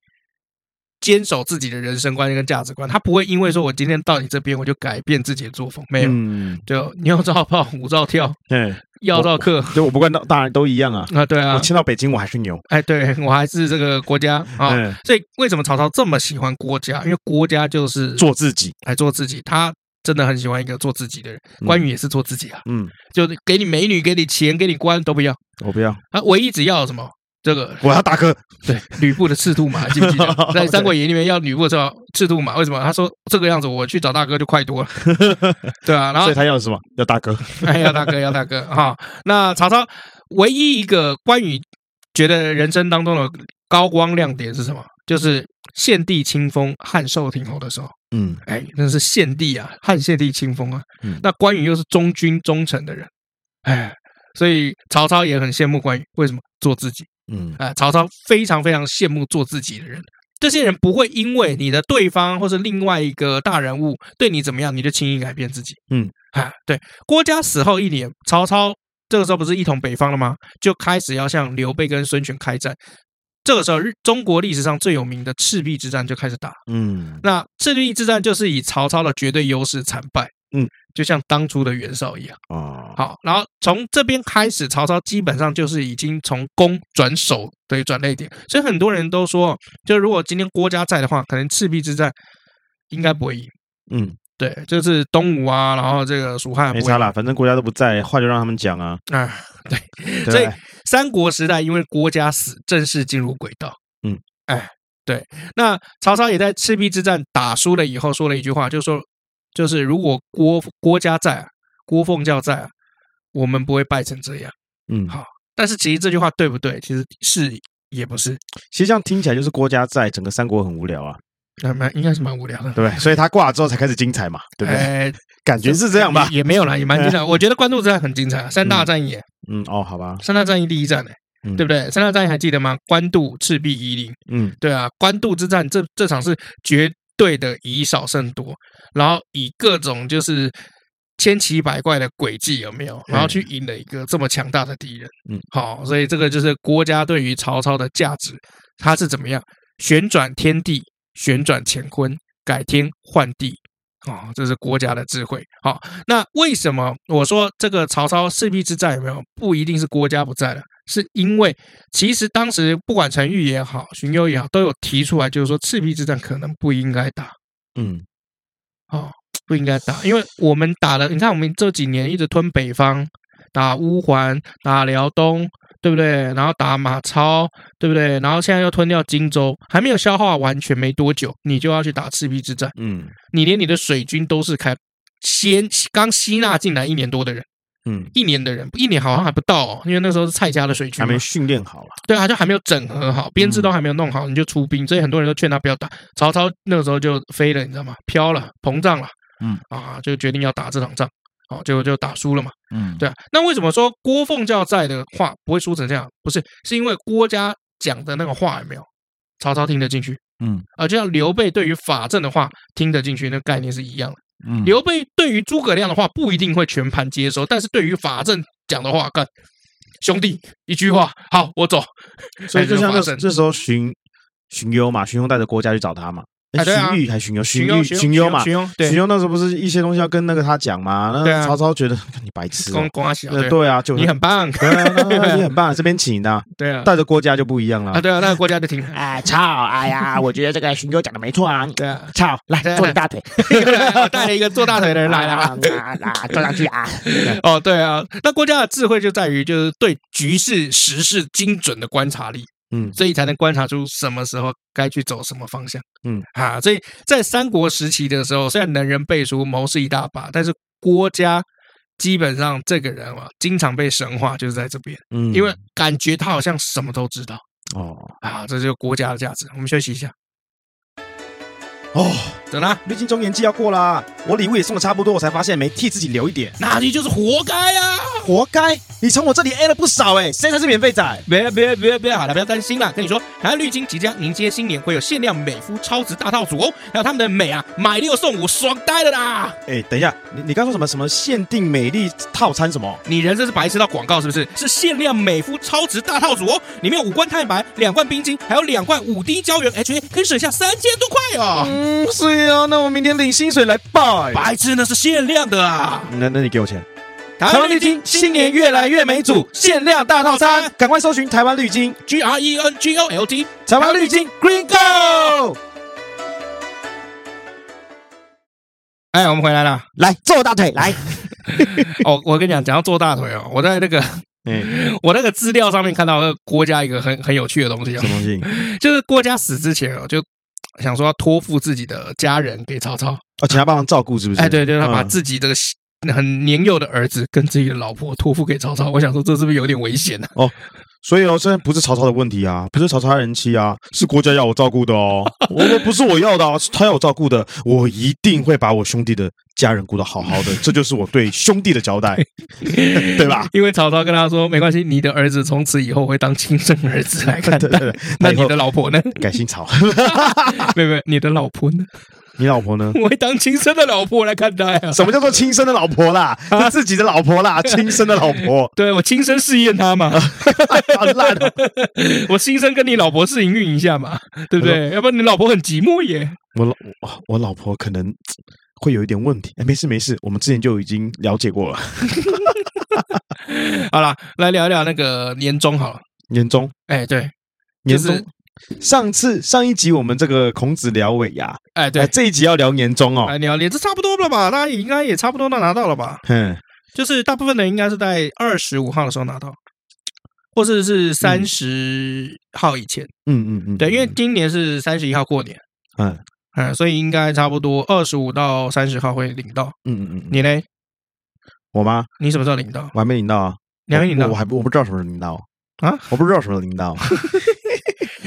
坚守自己的人生观念跟价值观。他不会因为说我今天到你这边，我就改变自己的作风。没有，嗯、就牛照炮，虎照跳。对。要照客，就我不管到，当然都一样啊啊，对啊，我迁到北京，我还是牛，哎，对我还是这个郭嘉啊，所以为什么曹操这么喜欢郭嘉？因为郭嘉就是做自己，来做自己，他真的很喜欢一个做自己的人。关羽也是做自己啊，嗯，就给你美女，给你钱，给你官都不要，我不要，他唯一只要什么？这个我要大哥，对吕布的赤兔马，记不记得 在《三国演义》里面要吕布的时候，赤兔马为什么？他说这个样子我去找大哥就快多了，对啊，然后所以他要什么？要大哥，哎，要大哥，要大哥哈。那曹操唯一一个关羽觉得人生当中的高光亮点是什么？就是献帝亲封汉寿亭侯的时候，嗯，哎，那是献帝啊，汉献帝亲封啊。嗯，那关羽又是忠君忠臣的人，哎，所以曹操也很羡慕关羽，为什么？做自己。嗯，啊，曹操非常非常羡慕做自己的人。这些人不会因为你的对方或是另外一个大人物对你怎么样，你就轻易改变自己。嗯，啊，对。郭嘉死后一年，曹操这个时候不是一统北方了吗？就开始要向刘备跟孙权开战。这个时候，日中国历史上最有名的赤壁之战就开始打。嗯，那赤壁之战就是以曹操的绝对优势惨败。嗯，就像当初的袁绍一样。哦，好，然后从这边开始，曹操基本上就是已经从攻转守对转捩点。所以很多人都说，就如果今天郭嘉在的话，可能赤壁之战应该不会赢。嗯，对，就是东吴啊，然后这个蜀汉没差啦，反正郭嘉都不在，话就让他们讲啊。啊，对，对，所以三国时代因为郭嘉死，正式进入轨道。嗯，哎，对，那曹操也在赤壁之战打输了以后说了一句话，就是说。就是如果郭郭家在啊，郭奉教在啊，我们不会败成这样。嗯，好。但是其实这句话对不对？其实是也不是。其实这样听起来就是郭家在，整个三国很无聊啊。那蛮应该是蛮无聊的，对。所以他挂了之后才开始精彩嘛，对不对？欸、感觉是这样吧？也，也没有啦，也蛮精彩。我觉得官渡之战很精彩，三大战役。嗯，哦，好吧。三大战役第一战呢，嗯、对不对？三大战役还记得吗？官渡、赤壁、夷陵。嗯，对啊。官渡之战，这这场是绝。对的，以少胜多，然后以各种就是千奇百怪的诡计有没有？然后去赢了一个这么强大的敌人。嗯，好，所以这个就是郭嘉对于曹操的价值，他是怎么样旋转天地、旋转乾坤、改天换地，哦，这是国家的智慧。好，那为什么我说这个曹操赤壁之战有没有不一定是国家不在了？是因为其实当时不管陈玉也好，荀攸也好，都有提出来，就是说赤壁之战可能不应该打。嗯，哦，不应该打，因为我们打了，你看我们这几年一直吞北方，打乌桓，打辽东。对不对？然后打马超，对不对？然后现在又吞掉荆州，还没有消化完全没多久，你就要去打赤壁之战。嗯，你连你的水军都是开先刚吸纳进来一年多的人，嗯，一年的人，一年好像还不到哦，因为那时候是蔡家的水军，还没训练好了。对啊，就还没有整合好，编制都还没有弄好，你就出兵，所以很多人都劝他不要打。曹操那个时候就飞了，你知道吗？飘了，膨胀了，嗯啊，就决定要打这场仗。哦，就就打输了嘛。嗯，对啊。那为什么说郭奉教在的话不会输成这样？不是，是因为郭嘉讲的那个话有没有曹操听得进去？嗯，啊，就像刘备对于法正的话听得进去，那个概念是一样的。嗯，刘备对于诸葛亮的话不一定会全盘接收，但是对于法正讲的话，干兄弟一句话，好，我走。所以就像那这时候荀荀攸嘛，荀攸带着郭嘉去找他嘛。荀彧还荀攸，荀彧荀攸嘛，荀攸那时候不是一些东西要跟那个他讲嘛？那曹操觉得你白痴，对。啊，就你很棒，你很棒，这边请的，对啊，带着郭嘉就不一样了。啊，对啊，那个郭嘉就听，哎操，哎呀，我觉得这个荀攸讲的没错啊，对啊，操，来坐你大腿，带了一个坐大腿的人来了，啊，坐上去啊，哦，对啊，那郭嘉的智慧就在于就是对局势时事精准的观察力。嗯，所以才能观察出什么时候该去走什么方向。嗯，啊，所以在三国时期的时候，虽然能人辈出，谋士一大把，但是郭嘉基本上这个人啊，经常被神化，就是在这边。嗯，因为感觉他好像什么都知道。哦，啊，这就是郭嘉的价值。我们休息一下。哦，怎么了？历经中年季要过了，我礼物也送的差不多，我才发现没替自己留一点，那你就是活该呀！活该！你从我这里 A 了不少哎，谁才是免费仔？别别别别，好了，不要担心了。跟你说，台湾绿金即将迎接新年，会有限量美肤超值大套组哦，还有他们的美啊，买六送五，爽呆了啦！哎，等一下，你你刚说什么什么限定美丽套餐什么？你人生是白痴到广告是不是？是限量美肤超值大套组哦，里面有五罐太白，两罐冰晶，还有两罐五滴胶原 HA，可以省下三千多块哦。嗯，是啊，那我明天领薪水来拜。白痴，那是限量的啊！那那你给我钱。台湾绿金新年越来越美组限量大套餐，赶快搜寻台湾绿金 G R E N G O L D，台湾绿金 Green Go。哎，我们回来了，来坐大腿来。哦，我跟你讲，讲到坐大腿哦，我在那个，嗯，我那个资料上面看到郭嘉一个很很有趣的东西，什么东西？就是郭嘉死之前哦，就想说要托付自己的家人给曹操，哦，请他帮忙照顾，是不是？哎，对对，他把自己的。很年幼的儿子跟自己的老婆托付给曹操，我想说这是不是有点危险呢？哦，所以哦，现在不是曹操的问题啊，不是曹操人妻啊，是国家要我照顾的哦。我说不是我要的啊，是他要我照顾的，我一定会把我兄弟的家人顾得好好的，这就是我对兄弟的交代，对吧？因为曹操跟他说，没关系，你的儿子从此以后会当亲生儿子来看待。那你的老婆呢？改姓曹？没有没有，你的老婆呢？你老婆呢？我会当亲生的老婆来看待啊！什么叫做亲生的老婆啦？啊、自己的老婆啦，亲生的老婆。对，我亲身试验她嘛，好烂哦！我亲身跟你老婆试营运一下嘛，对不对？要不然你老婆很寂寞耶。我老我老婆可能 会有一点问题。哎，没事没事，我们之前就已经了解过了。好了，来聊一聊那个年终好了。年终，哎，对，年终。上次上一集我们这个孔子聊尾牙，哎，对，这一集要聊年终哦，哎，聊年这差不多了吧？大家应该也差不多都拿到了吧？嗯，就是大部分人应该是在二十五号的时候拿到，或者是三十号以前。嗯嗯嗯，对，因为今年是三十一号过年，嗯嗯，所以应该差不多二十五到三十号会领到。嗯嗯嗯，你呢？我吗？你什么时候领到？我还没领到啊，你还没领到？我还不我不知道什么时候领到啊？我不知道什么时候领到。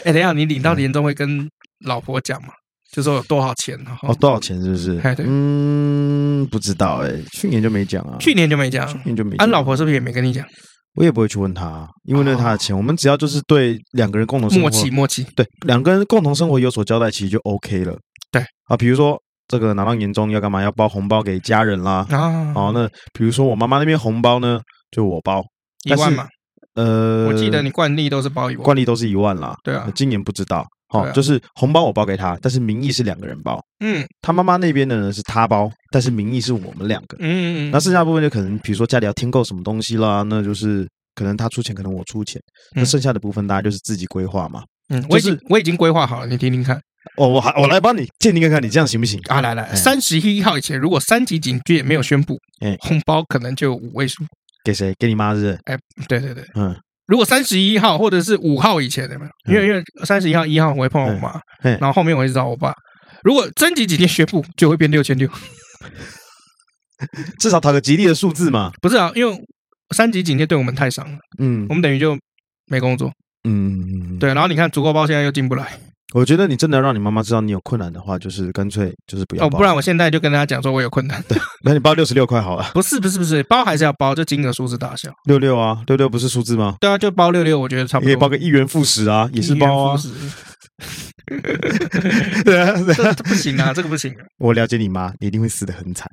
哎，等一下，你领到年终会跟老婆讲吗？就说有多少钱哦，多少钱是不是？嗯，不知道哎，去年就没讲啊，去年就没讲，去年就没。安老婆是不是也没跟你讲？我也不会去问他，因为那是他的钱。我们只要就是对两个人共同生活默契，默契，对两个人共同生活有所交代，其实就 OK 了。对啊，比如说这个拿到年终要干嘛？要包红包给家人啦。啊，好，那比如说我妈妈那边红包呢，就我包一万嘛。呃，我记得你惯例都是包一万，惯例都是一万啦。对啊，今年不知道。哦，就是红包我包给他，但是名义是两个人包。嗯，他妈妈那边的呢是他包，但是名义是我们两个。嗯嗯嗯。那剩下部分就可能，比如说家里要添购什么东西啦，那就是可能他出钱，可能我出钱。那剩下的部分大家就是自己规划嘛。嗯，我已经我已经规划好了，你听听看。哦，我还我来帮你鉴定看看，你这样行不行？啊，来来，三十一号以前，如果三级警戒没有宣布，哎，红包可能就五位数。给谁？给你妈是不是？哎，对对对，嗯。如果三十一号或者是五号以前有没有？因为因为三十一号一号我会碰到我妈，然后后面我会找我爸。如果征集几天宣布，就会变六千六，至少讨个吉利的数字嘛。不是啊，因为三级警戒对我们太伤了，嗯，我们等于就没工作，嗯，对。然后你看，足够包现在又进不来。我觉得你真的要让你妈妈知道你有困难的话，就是干脆就是不要不然我现在就跟她讲说我有困难。对，那你包六十六块好了。不是不是不是，包还是要包，就金额数字大小。六六啊，六六不是数字吗？对啊，就包六六，我觉得差不多。可以包个一元复始啊，也是包啊。对啊，这不行啊，这个不行啊。我了解你妈，你一定会死得很惨。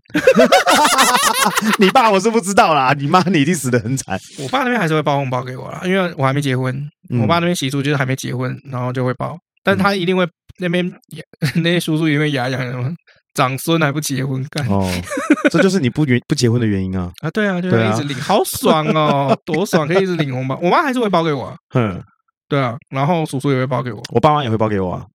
你爸我是不知道啦，你妈你一定死得很惨。我爸那边还是会包红包给我啦，因为我还没结婚。我爸那边习俗就是还没结婚，然后就会包。但他一定会那边 那些叔叔因为牙痒什么长孙还不结婚干哦，这就是你不原不结婚的原因啊啊对啊，就是一直领，好爽哦，多爽，可以一直领红包。我妈还是会包给我，嗯，对啊，然后叔叔也会包给我，我爸妈也会包给我啊，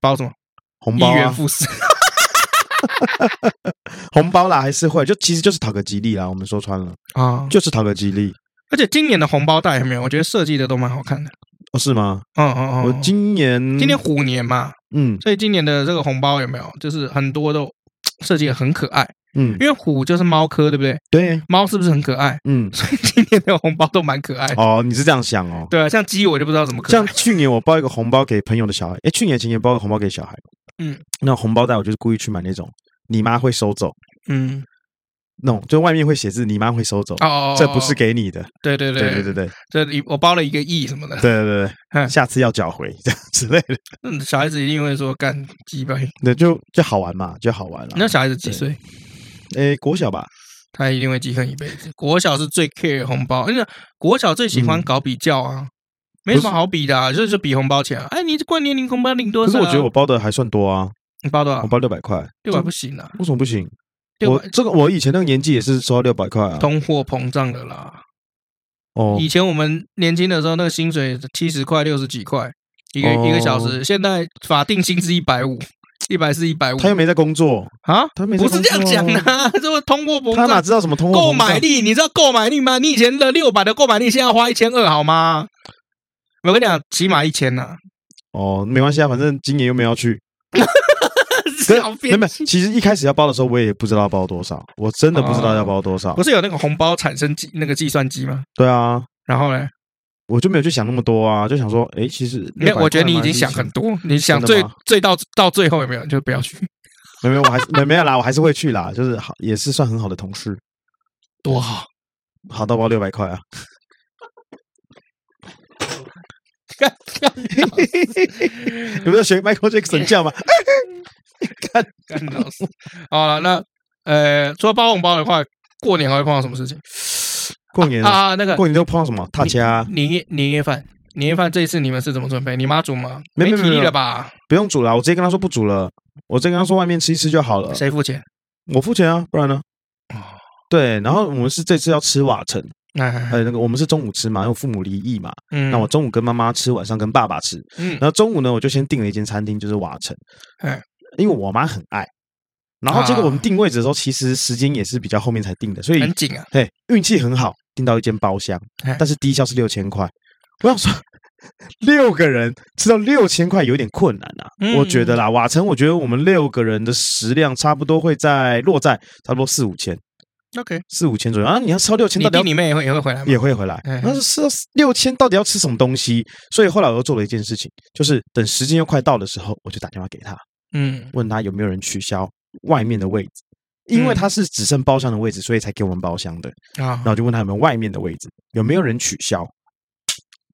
包什么红包？一元复始，红包啦还是会，就其实就是讨个吉利啦。我们说穿了啊，就是讨个吉利。而且今年的红包袋有没有？我觉得设计的都蛮好看的。哦，是吗？嗯嗯嗯，我今年今年虎年嘛，嗯，所以今年的这个红包有没有？就是很多都设计的很可爱，嗯，因为虎就是猫科，对不对？对，猫是不是很可爱？嗯，所以今年的红包都蛮可爱。哦，你是这样想哦？对啊，像鸡我就不知道怎么可爱。像去年我包一个红包给朋友的小孩，哎，去年前年包个红包给小孩，嗯，那红包袋我就是故意去买那种你妈会收走，嗯。那种就外面会写字，你妈会收走哦，这不是给你的。对对对对对对，这我包了一个亿什么的。对对对，下次要缴回这样之类的。嗯，小孩子一定会说干鸡巴。对，就就好玩嘛，就好玩了。那小孩子几岁？诶，国小吧，他一定会记恨一辈子。国小是最 care 红包，因为国小最喜欢搞比较啊，没什么好比的，就是比红包钱。哎，你这过年领红包领多少？可是我觉得我包的还算多啊。你包多少？我包六百块。六百不行啊？为什么不行？我这个我以前那个年纪也是收到六百块啊，通货膨胀的啦。哦，以前我们年轻的时候，那个薪水七十块、六十几块一个一个小时，现在法定薪资一百五，一百四、一百五。他又没在工作啊？他没不是这样讲的，这么通货膨胀，他哪知道什么通货膨胀？购买力？你知道购买力吗？你以前的六百的购买力，现在要花一千二，好吗？我跟你讲，起码一千呐。哦，没关系啊，反正今年又没有要 去。没没，其实一开始要包的时候，我也不知道要包多少，我真的不知道要包多少。不是有那个红包产生计那个计算机吗？对啊，然后呢，我就没有去想那么多啊，就想说，哎，其实没有，我觉得你已经想很多，你想最最到到最后有没有就不要去？没有，我还是没没有啦，我还是会去啦，就是好，也是算很好的同事，多好，好到包六百块啊！有没有学 Michael Jackson 叫吗？干干老师，好了，那呃，除了包红包的话，过年还会碰到什么事情？过年啊，那个过年都碰到什么？他家年夜年夜饭，年夜饭这一次你们是怎么准备？你妈煮吗？没体力了吧？不用煮了，我直接跟他说不煮了，我直接跟他说外面吃一吃就好了。谁付钱？我付钱啊，不然呢？对，然后我们是这次要吃瓦城。哎，还有那个，我们是中午吃嘛，因为父母离异嘛。嗯，那我中午跟妈妈吃，晚上跟爸爸吃。嗯，然后中午呢，我就先订了一间餐厅，就是瓦城。哎，因为我妈很爱。然后结果我们订位置的时候，其实时间也是比较后面才定的，所以很紧啊。对，运气很好，订到一间包厢，但是低消是六千块。我想说，六个人吃到六千块有点困难啊。我觉得啦，瓦城，我觉得我们六个人的食量差不多会在落在差不多四五千。OK，四五千左右啊！你要烧六千，到底你妹也会也会回来吗？也会回来。那是六千，到底要吃什么东西？所以后来我又做了一件事情，就是等时间又快到的时候，我就打电话给他，嗯，问他有没有人取消外面的位置，因为他是只剩包厢的位置，所以才给我们包厢的啊。然后就问他有没有外面的位置，有没有人取消？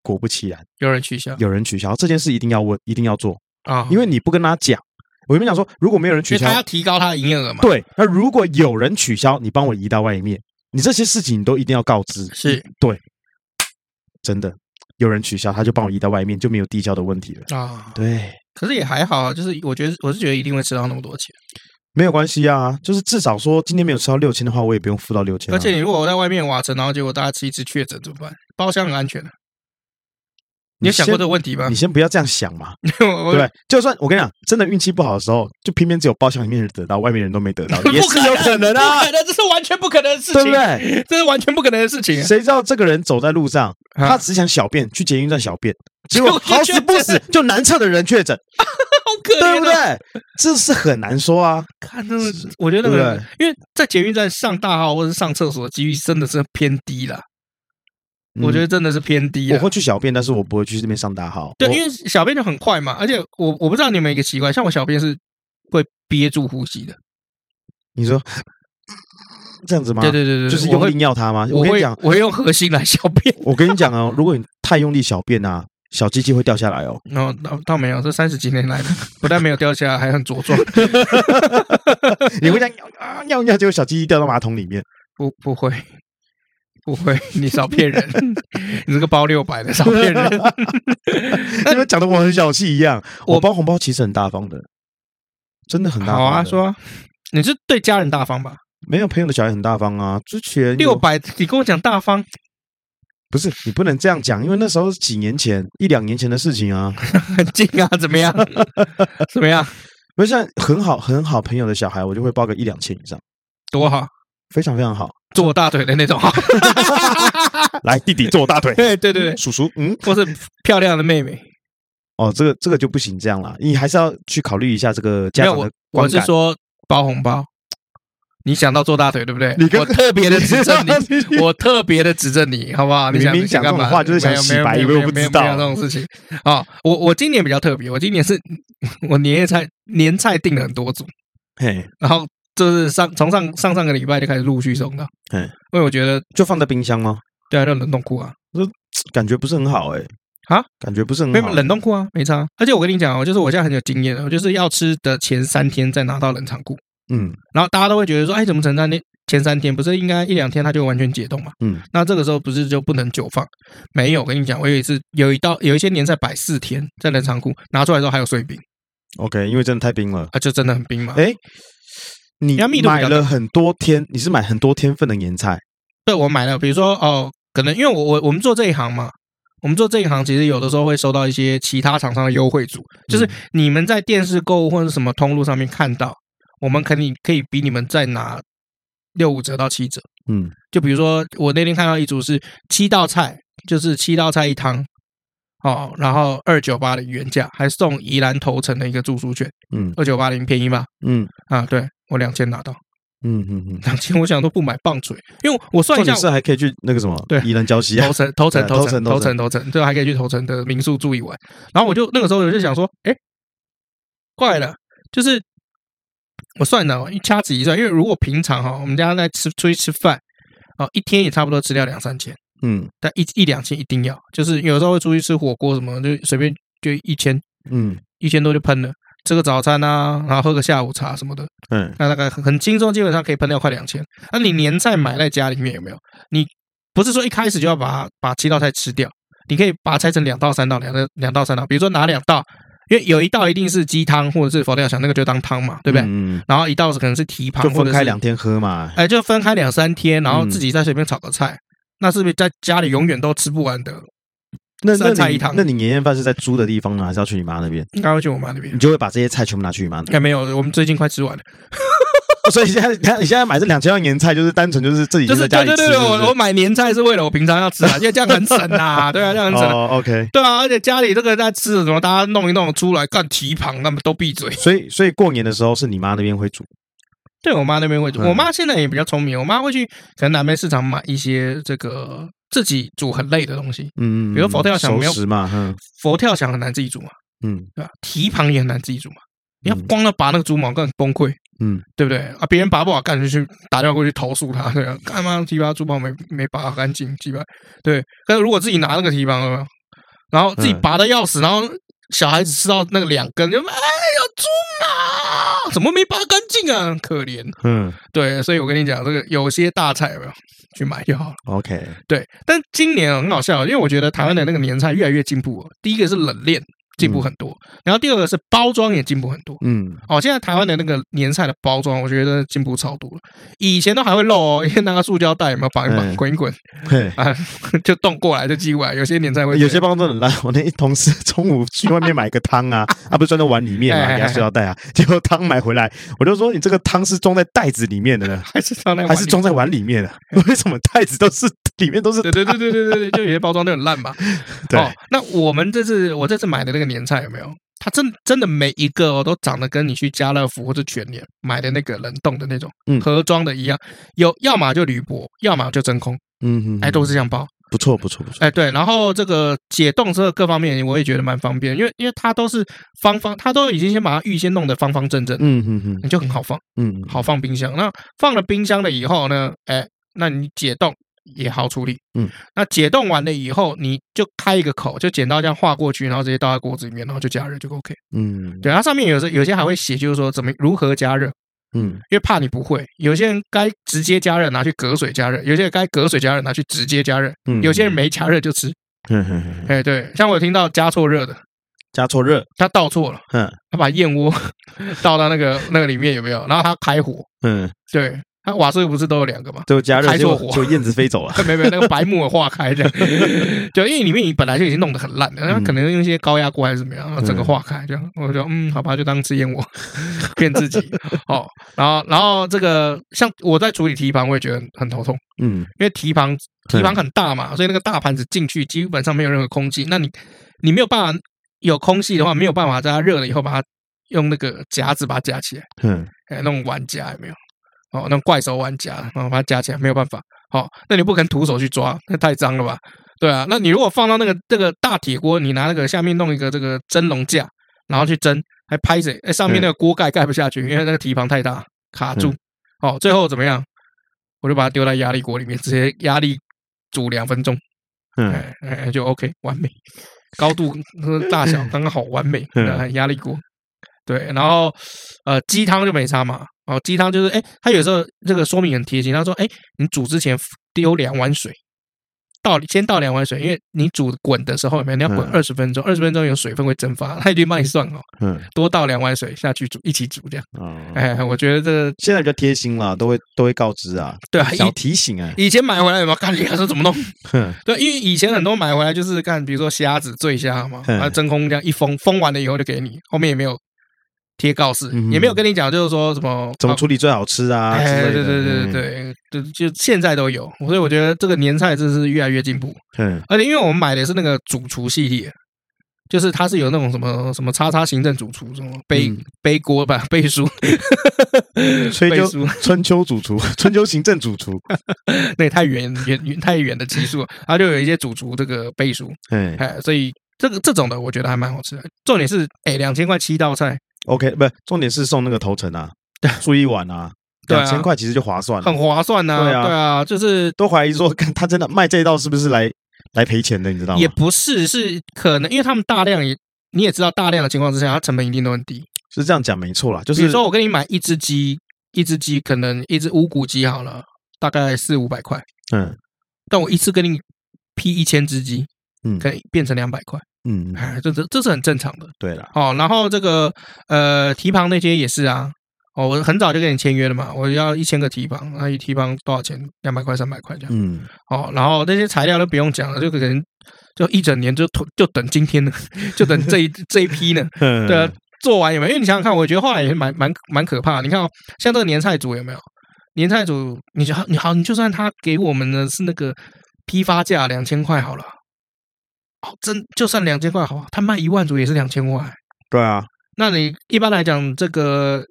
果不其然，有人取消，有人取消。这件事一定要问，一定要做啊，因为你不跟他讲。我跟你讲说，如果没有人取消，他要提高他的营业额嘛？对，那如果有人取消，你帮我移到外面，你这些事情你都一定要告知。是，对，真的，有人取消，他就帮我移到外面，就没有递交的问题了啊。对，可是也还好，就是我觉得我是觉得一定会吃到那么多钱，没有关系啊，就是至少说今天没有吃到六千的话，我也不用付到六千。而且你如果我在外面瓦城，然后结果大家吃一次确诊怎么办？包厢很安全的。你有想过这个问题吗？你先不要这样想嘛，对，就算我跟你讲，真的运气不好的时候，就偏偏只有包厢里面人得到，外面人都没得到，也是有可能啊，不可能，这是完全不可能的事情，对不对？这是完全不可能的事情。谁知道这个人走在路上，他只想小便，去捷运站小便，结果好死不死就男厕的人确诊，好可怜，对不对？这是很难说啊。看，那个，我觉得那个，因为在捷运站上大号或者上厕所的几率真的是偏低了。我觉得真的是偏低。我会去小便，但是我不会去这边上大号。对，因为小便就很快嘛，而且我我不知道你们有一个习惯，像我小便是会憋住呼吸的。你说这样子吗？对对对对，就是用力尿它吗？我跟你讲，我会用核心来小便。我跟你讲哦，如果你太用力小便啊，小鸡鸡会掉下来哦。那倒倒没有，这三十几年来的 不但没有掉下来，还很茁壮。你会这样尿啊尿尿，结果小鸡鸡掉到马桶里面？不，不会。不会，你少骗人！你这个包六百的少骗人，你们讲的我很小气一样。我包红包其实很大方的，真的很大方。好啊，说你是对家人大方吧？没有朋友的小孩很大方啊。之前六百，你跟我讲大方，不是你不能这样讲，因为那时候是几年前，一两年前的事情啊。很近啊，怎么样？怎么样？不是像很好很好朋友的小孩，我就会包个一两千以上，多好，非常非常好。做大腿的那种 哈，来弟弟坐我大腿，对对对，叔叔，嗯，或是漂亮的妹妹，哦，这个这个就不行，这样了，你还是要去考虑一下这个家长的观感。我是说包红包，你想到坐大腿对不对？我特别的指正 你，我特别的指正你，好不好？你明明讲这种话就是想洗白，以为我不知道这种事情啊。我我今年比较特别，我今年是我年夜菜年菜订了很多组，嘿，然后。就是上从上上上个礼拜就开始陆续送的，嗯，因为我觉得就放在冰箱吗？对啊，就冷冻库啊，这感觉不是很好哎，啊，感觉不是很好，没有冷冻库啊，没差。而且我跟你讲哦，就是我现在很有经验，我就是要吃的前三天再拿到冷藏库，嗯，然后大家都会觉得说，哎，怎么成三天前三天？不是应该一两天它就完全解冻嘛？嗯，那这个时候不是就不能久放？没有，我跟你讲，我有一次有一道有一些年菜摆四天在冷藏库拿出来之后还有碎冰，OK，因为真的太冰了，啊，就真的很冰嘛，哎。你买了很多天，你是买很多天份的年菜？对，我买了，比如说哦，可能因为我我我们做这一行嘛，我们做这一行其实有的时候会收到一些其他厂商的优惠组，就是你们在电视购物或者什么通路上面看到，我们肯定可以比你们再拿六五折到七折。嗯，就比如说我那天看到一组是七道菜，就是七道菜一汤。哦，然后二九八零原价，还送宜兰头城的一个住宿券，嗯，二九八零便宜吧？嗯，啊，对我两千拿到，嗯嗯嗯，两千我想都不买棒槌，因为我算一下，是还可以去那个什么，对，宜兰礁溪头城头城 头城头城头城，对，还可以去头城的民宿住一晚。然后我就那个时候我就想说，哎，怪了，就是我算了，一掐指一算，因为如果平常哈，我们家在吃出去吃饭，哦，一天也差不多吃掉两三千。嗯，但一一两千一定要，就是有时候会出去吃火锅什么，就随便就一千，嗯，一千多就喷了。吃个早餐啊，然后喝个下午茶什么的，嗯，那大概很很轻松，基本上可以喷掉快两千。那你年菜买在家里面有没有？你不是说一开始就要把它把七道菜吃掉，你可以把它拆成两道、三道，两个两道、三道。比如说拿两道，因为有一道一定是鸡汤或者是佛跳墙，那个就当汤嘛，对不对？嗯。然后一道是可能是蹄膀，就分开两天喝嘛。哎，就分开两三天，然后自己再随便炒个菜。那是不是在家里永远都吃不完的？那三菜一汤，那你年夜饭是在租的地方呢，还是要去你妈那边？应该会去我妈那边。你就会把这些菜全部拿去你妈那边？哎，没有，我们最近快吃完了。所以现在，你看你现在买这两千块年菜，就是单纯就是自己就是在家里吃。对对对，我我买年菜是为了我平常要吃啊，因为这样很省啊。对啊，这样很省。哦，OK。对啊，而且家里这个在吃什么，大家弄一弄出来干蹄膀，那么都闭嘴。所以，所以过年的时候是你妈那边会煮。对我妈那边会煮，我妈现在也比较聪明，我妈会去可能南边市场买一些这个自己煮很累的东西，嗯，比如佛跳墙没有嘛，佛跳墙很难自己煮嘛，嗯，对吧？蹄膀也很难自己煮嘛，你要光要拔那个猪毛，更崩溃，嗯，对不对啊？别人拔不好，干脆去打电话过去投诉他，对啊，干嘛蹄膀猪毛没没拔干净，鸡巴，对。但是如果自己拿那个蹄膀，然后自己拔的要死，然后小孩子吃到那个两根，就哎呀，猪脑怎么没拔干净啊？很可怜。嗯，对，所以我跟你讲，这个有些大菜有没有去买就好了。OK，对，但今年很好笑，因为我觉得台湾的那个年菜越来越进步了。第一个是冷链。进步很多，然后第二个是包装也进步很多。嗯，哦，现在台湾的那个年菜的包装，我觉得进步超多了。以前都还会漏哦，因为那个塑胶袋有没有绑一绑，滚一滚，对啊，就动过来就寄过来。有些年菜会有些包装真的很烂。我那一同事中午去外面买个汤啊，啊，不是装在碗里面嘛，给他塑胶袋啊，结果汤买回来，我就说你这个汤是装在袋子里面的呢，还是装在还是装在碗里面的？为什么袋子都是里面都是？对对对对对对，就有些包装都很烂嘛。对，那我们这次我这次买的那个年菜有没有？它真真的每一个哦，都长得跟你去家乐福或者全联买的那个冷冻的那种盒装的一样，有要么就铝箔，要么就真空，嗯嗯，哎，都是这样包，不错不错不错，哎对，然后这个解冻这个各方面我也觉得蛮方便，因为因为它都是方方，它都已经先把它预先弄得方方正正，嗯嗯嗯，你就很好放，嗯，好放冰箱。那放了冰箱了以后呢，哎，那你解冻。也好处理，嗯，那解冻完了以后，你就开一个口，就剪刀这样划过去，然后直接倒在锅子里面，然后就加热就 OK，嗯，对，它上面有时有些还会写，就是说怎么如何加热，嗯，因为怕你不会，有些人该直接加热拿去隔水加热，有些人该隔水加热拿去直接加热，嗯，有些人没加热就吃，哎对，像我有听到加错热的，加错热，他倒错了，嗯，他把燕窝 倒到那个那个里面有没有？然后他开火，嗯，对。它瓦斯不是都有两个吗？就加热开错火，就燕子飞走了。没没有，那个白木耳化开这样，就因为里面你本来就已经弄得很烂了，它可能用一些高压锅还是怎么样，然后整个化开这样。我就嗯，好吧，就当吃燕窝骗自己。哦，然后然后这个像我在处理提盘，我也觉得很头痛。嗯，因为提盘提盘很大嘛，所以那个大盘子进去基本上没有任何空气，那你你没有办法有空气的话，没有办法在它热了以后把它用那个夹子把它夹起来。嗯，哎，那种碗夹有没有？哦，那怪手玩家，然后把它夹起来，没有办法。好、哦，那你不可能徒手去抓，那太脏了吧？对啊，那你如果放到那个这个大铁锅，你拿那个下面弄一个这个蒸笼架，然后去蒸，还拍谁？哎，上面那个锅盖盖不下去，因为那个提盘太大，卡住。好、哦，最后怎么样？我就把它丢在压力锅里面，直接压力煮两分钟，嗯，哎，就 OK，完美，高度大小刚刚好，完美。压力锅，对，然后呃，鸡汤就没差嘛。哦，鸡汤就是，哎，他有时候这个说明很贴心。他说，哎，你煮之前丢两碗水，倒先倒两碗水，因为你煮滚的时候，有没有你要滚二十分钟，二十分钟有水分会蒸发，他已经帮你算好。嗯，多倒两碗水下去煮，一起煮这样。哎，我觉得这个现在比较贴心了，都会都会告知啊，对啊，小提醒啊。以前买回来有没有看你还说怎么弄？对，因为以前很多买回来就是看，比如说虾子醉虾嘛，啊，真空这样一封，封完了以后就给你，后面也没有。贴告示也没有跟你讲，就是说什么怎么处理最好吃啊？对对对对对对，就就现在都有，所以我觉得这个年菜真是越来越进步。嗯，而且因为我们买的是那个主厨系列，就是它是有那种什么什么叉叉行政主厨，什么背背锅吧 背书，春秋春秋主厨，春秋行政主厨，那太远远远太远的技术，它就有一些主厨这个背书。嗯，哎，所以这个这种的我觉得还蛮好吃的。重点是，哎，两千块七道菜。OK，不是重点是送那个头层啊，住一晚啊，两千块其实就划算了，很划算呐。对啊，对啊，就是都怀疑说，看他真的卖这一道是不是来来赔钱的，你知道吗？也不是，是可能因为他们大量也你也知道，大量的情况之下，它成本一定都很低。是这样讲没错啦，就是比如说我跟你买一只鸡，一只鸡可能一只无骨鸡好了，大概四五百块，嗯，但我一次跟你批一千只鸡，嗯，可以变成两百块。嗯，哎，这这这是很正常的。对了，哦，然后这个呃提旁那些也是啊，哦，我很早就跟你签约了嘛，我要一千个提旁，那一提旁多少钱？两百块、三百块这样。嗯，哦，然后那些材料都不用讲了，就可能就一整年就就等今天呢，就等这一这一批呢。对啊，做完有没有？因为你想想看，我觉得后来也是蛮蛮蛮可怕的。你看哦，像这个年菜组有没有？年菜组，你就你好，你就算他给我们的是那个批发价两千块好了。真就算两千块好，他卖一万组也是两千块。对啊，那你一般来讲，这个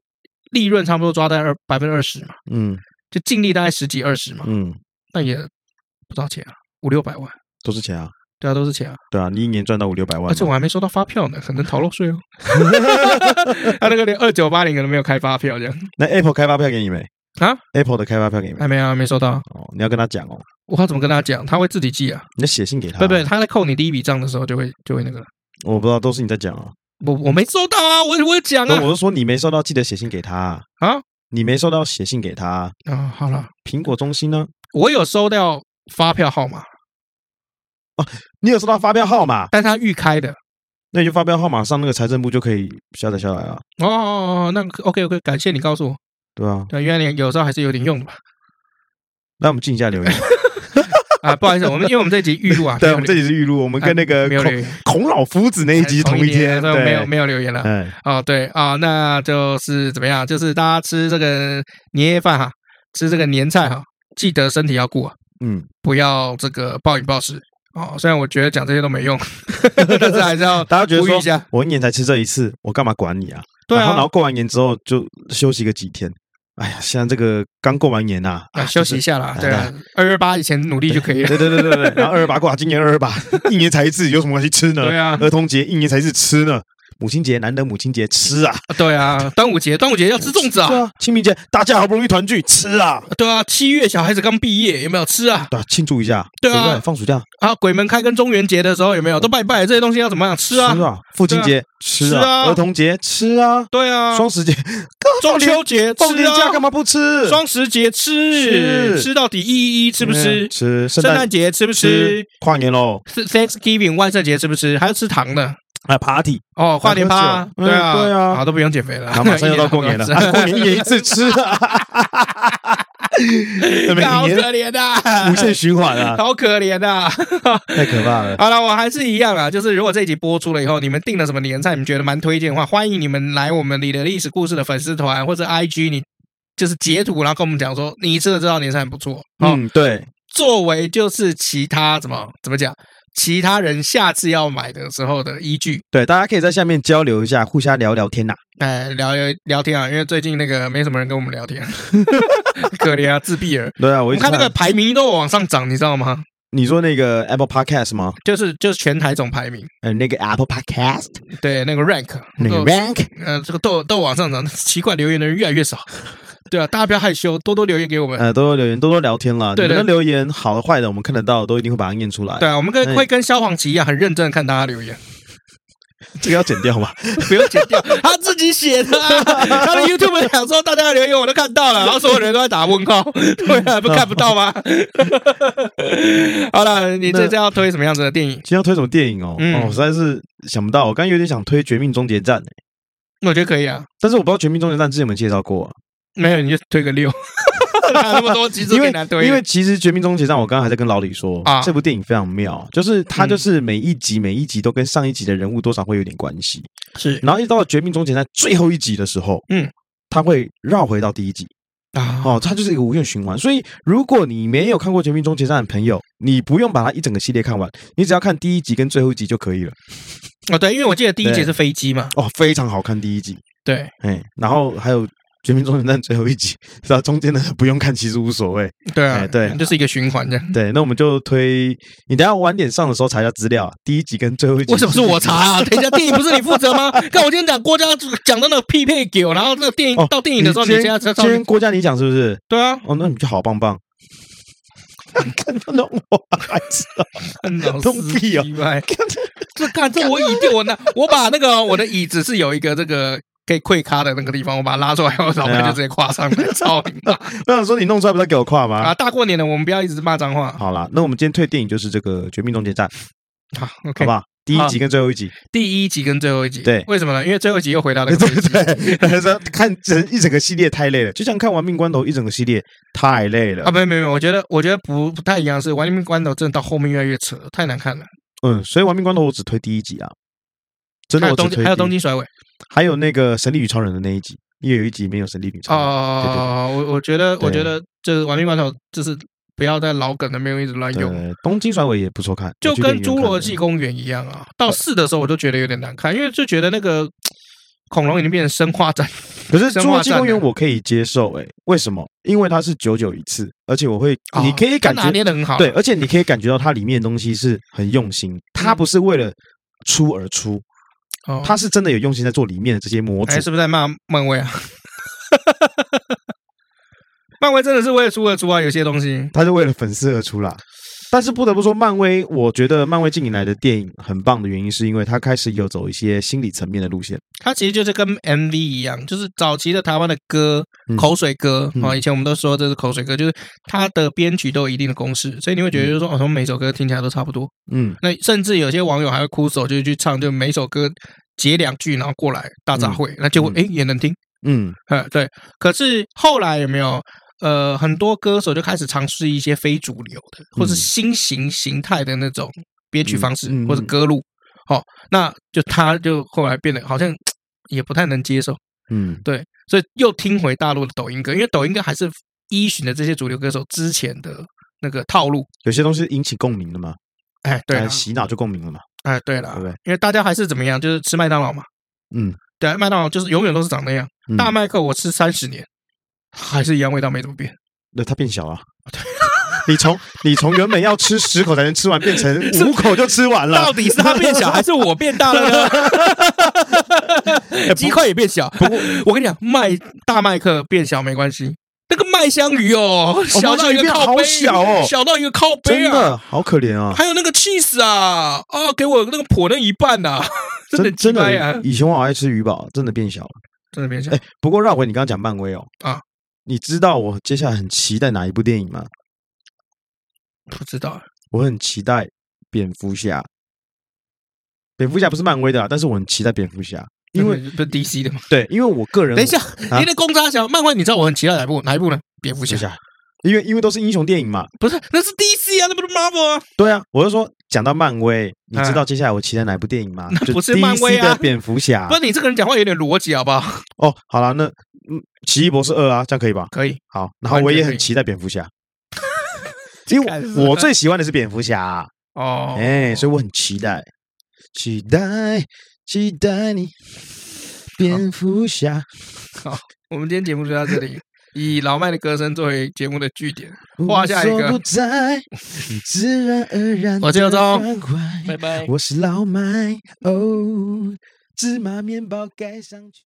利润差不多抓在二百分之二十嘛，嗯，就净利大概十几二十嘛，嗯，那也不知道钱啊，五六百万都是钱啊，对啊，都是钱啊，对啊，你一年赚到五六百万，而且我还没收到发票呢，可能逃漏税哦。他那个连二九八零可能没有开发票这样。那 Apple 开发票给你没？啊，Apple 的开发票给你没？还没啊，没收到。哦，你要跟他讲哦。我要怎么跟他讲？他会自己寄啊。你要写信给他。对对，他在扣你第一笔账的时候就会就会那个。我不知道，都是你在讲啊。我我没收到啊，我我讲啊。我是说你没收到，记得写信给他啊。啊你没收到，写信给他啊。啊好了，苹果中心呢？我有收到发票号码。哦，你有收到发票号码，但他预开的。那你就发票号码上那个财政部就可以下载下来啊。哦哦哦，那 OK OK，感谢你告诉我。对啊，对，原来你有时候还是有点用的吧。那我们进一下留言。啊，不好意思，我们因为我们这集预录啊，对，我们这集是预录，我们跟那个孔孔老夫子那一集同一天，对，没有没有留言了。嗯，哦，对啊，那就是怎么样？就是大家吃这个年夜饭哈，吃这个年菜哈，记得身体要顾啊，嗯，不要这个暴饮暴食哦。虽然我觉得讲这些都没用，但是还是要大家觉得说，我一年才吃这一次，我干嘛管你啊？对啊，然后过完年之后就休息个几天。哎呀，现在这个刚过完年呐，啊，休息一下啦。对啊，二二八以前努力就可以了。对对对对对，然后二二八过，今年二二八，一年才一次，有什么关系？吃呢？对啊，儿童节一年才一次，吃呢？母亲节难得母亲节吃啊！对啊，端午节端午节要吃粽子啊！对啊，清明节大家好不容易团聚，吃啊！对啊，七月小孩子刚毕业，有没有吃啊？对，庆祝一下。对啊，放暑假啊，鬼门开跟中元节的时候有没有都拜拜？这些东西要怎么样吃啊？吃啊！父亲节吃啊！儿童节吃啊！对啊，双十节、中秋节放年假干嘛不吃？双十节吃吃到底一一吃不吃？吃。圣诞节吃不吃？跨年喽！Thanksgiving 万圣节吃不吃？还要吃糖的。啊，party 哦，跨年趴，对啊，对啊，啊，都不用减肥了，马上要到过年了，过年一年一次吃，好可怜啊，无限循环啊，好可怜啊，太可怕了。好了，我还是一样啊，就是如果这一集播出了以后，你们订了什么年菜，你们觉得蛮推荐的话，欢迎你们来我们你的历史故事的粉丝团或者 IG，你就是截图，然后跟我们讲说你吃的这道年菜很不错，嗯，对，作为就是其他怎么怎么讲。其他人下次要买的时候的依据，对，大家可以在下面交流一下，互相聊聊天呐、啊。哎，聊聊聊天啊，因为最近那个没什么人跟我们聊天，可怜啊，自闭儿。对啊，我，我看那个排名都往上涨，你知道吗？你说那个 Apple Podcast 吗？就是就是全台总排名，呃，那个 Apple Podcast，对，那个 Rank，那个 Rank，呃，这个都都往上涨，奇怪，留言的人越来越少。对啊，大家不要害羞，多多留言给我们。呃，多多留言，多多聊天啦。对的，留言好的坏的，我们看得到，都一定会把它念出来。对啊，我们跟会跟消防旗一样，很认真的看大家留言。这个要剪掉吗？不用剪掉，他自己写的。啊 他的 YouTube 想说大家的留言我都看到了，然后所有人都在打问号。对啊，不看不到吗？好了，你这次要推什么样子的电影？今天要推什么电影哦？哦，我实在是想不到。我刚刚有点想推《绝命终结战》诶，我觉得可以啊，但是我不知道《绝命终结战》之前有没有介绍过。没有，你就推个六，那么多集，因为因为其实《绝命终结战》，我刚刚还在跟老李说啊，这部电影非常妙，就是它就是每一集每一集都跟上一集的人物多少会有点关系，是，然后一直到了《绝命终结战》最后一集的时候，嗯，它会绕回到第一集。啊，哦，它就是一个无限循环，所以如果你没有看过《绝命终结战》的朋友，你不用把它一整个系列看完，你只要看第一集跟最后一集就可以了。哦，对，因为我记得第一集是飞机嘛，哦，非常好看第一集，对，哎，然后还有。绝命终结站最后一集，然后中间的不用看，其实无所谓。对啊，对，就是一个循环这样。对，那我们就推你等下晚点上的时候查一下资料，第一集跟最后一集。为什么是我查啊？等一下，电影不是你负责吗？看我今天讲郭嘉讲到那个匹配给我，然后那个电影到电影的时候，你现在今天郭嘉你讲是不是？对啊。哦，那你就好棒棒。看到那我孩子啊，都屁啊！这看这我椅垫，我那我把那个我的椅子是有一个这个。可以跪咖的那个地方，我把它拉出来，然后就直接跨上来，操你妈！我想说你弄出来不是给我跨吗？啊，大过年的，我们不要一直骂脏话。好了，那我们今天推电影就是这个《绝命终结站》。好，OK，好不好？第一集跟最后一集，第一集跟最后一集，对，为什么呢？因为最后一集又回到 了对。对对，说看整一整个系列太累了，就像看《玩命关头》一整个系列太累了啊！没有没有，我觉得我觉得不不太一样，是《玩命关头》真的到后面越来越扯，太难看了。嗯，所以《玩命关头》我只推第一集啊。真的，我只推还有东京甩尾。还有那个神力女超人的那一集，也有一集没有神力女超人。哦，我我觉得，我觉得就是《玩命关头》，就是不要在老梗的没有一直乱用。东京甩尾也不错看，就跟《侏罗纪公园》一样啊。到四的时候，我就觉得有点难看，因为就觉得那个恐龙已经变成生化战。可是《侏罗纪公园》我可以接受，哎，为什么？因为它是九九一次，而且我会，你可以感觉捏的很好。对，而且你可以感觉到它里面的东西是很用心，它不是为了出而出。他是真的有用心在做里面的这些模组，是不是在骂漫威啊？漫威真的是为了出而出啊，有些东西他是为了粉丝而出啦。但是不得不说，漫威，我觉得漫威近年来的电影很棒的原因，是因为它开始有走一些心理层面的路线。它其实就是跟 MV 一样，就是早期的台湾的歌，口水歌啊。以前我们都说这是口水歌，就是它的编曲都有一定的公式，所以你会觉得就是说，哦，从每首歌听起来都差不多。嗯，那甚至有些网友还会哭手，就是去唱，就每首歌截两句，然后过来大杂烩，那结果哎也能听。嗯，呃，对。可是后来有没有？呃，很多歌手就开始尝试一些非主流的，或是新型形态的那种编曲方式，或者歌路。好，那就他就后来变得好像也不太能接受。嗯，对，所以又听回大陆的抖音歌，因为抖音歌还是依循的这些主流歌手之前的那个套路。有些东西引起共鸣的嘛，哎，对，洗脑就共鸣了嘛。哎，对了，对不对？因为大家还是怎么样，就是吃麦当劳嘛。嗯，对，麦当劳就是永远都是长那样。大麦克我吃三十年。还是一样味道没怎么变，那它变小了。你从你从原本要吃十口才能吃完，变成五口就吃完了。到底是它变小还是我变大了呢？鸡块也变小。不过我跟你讲，麦大麦克变小没关系，那个麦香鱼哦，小到一个靠杯，小哦，小到一个靠杯啊，好可怜啊。还有那个 cheese 啊，啊，给我那个破那一半 呐，真的真的。以前我好爱吃鱼堡，真的变小了，真的变小。哎，不过绕回你刚刚讲漫威哦，啊。你知道我接下来很期待哪一部电影吗？不知道，我很期待蝙蝠侠。蝙蝠侠不是漫威的，但是我很期待蝙蝠侠，因为不是 DC 的嘛。对，因为我个人等一下，你的公差小漫威，你知道我很期待哪一部？哪一部呢？蝙蝠侠，因为因为都是英雄电影嘛。不是，那是 DC 啊，那不是 Marvel 啊。对啊，我就说讲到漫威，你知道接下来我期待哪一部电影吗？那不是漫威的蝙蝠侠。不是你这个人讲话有点逻辑好不好？哦，好了，那。嗯，奇异博士二啊，这样可以吧？可以。好，然后我也很期待蝙蝠侠，因为我最喜欢的是蝙蝠侠哦，哎，所以我很期待，期待，期待你，蝙蝠侠。好，我们今天节目就到这里，以老麦的歌声作为节目的据点，画下一个。自然而然，我是刘宗，拜拜。我是老麦，哦，芝麻面包盖上去。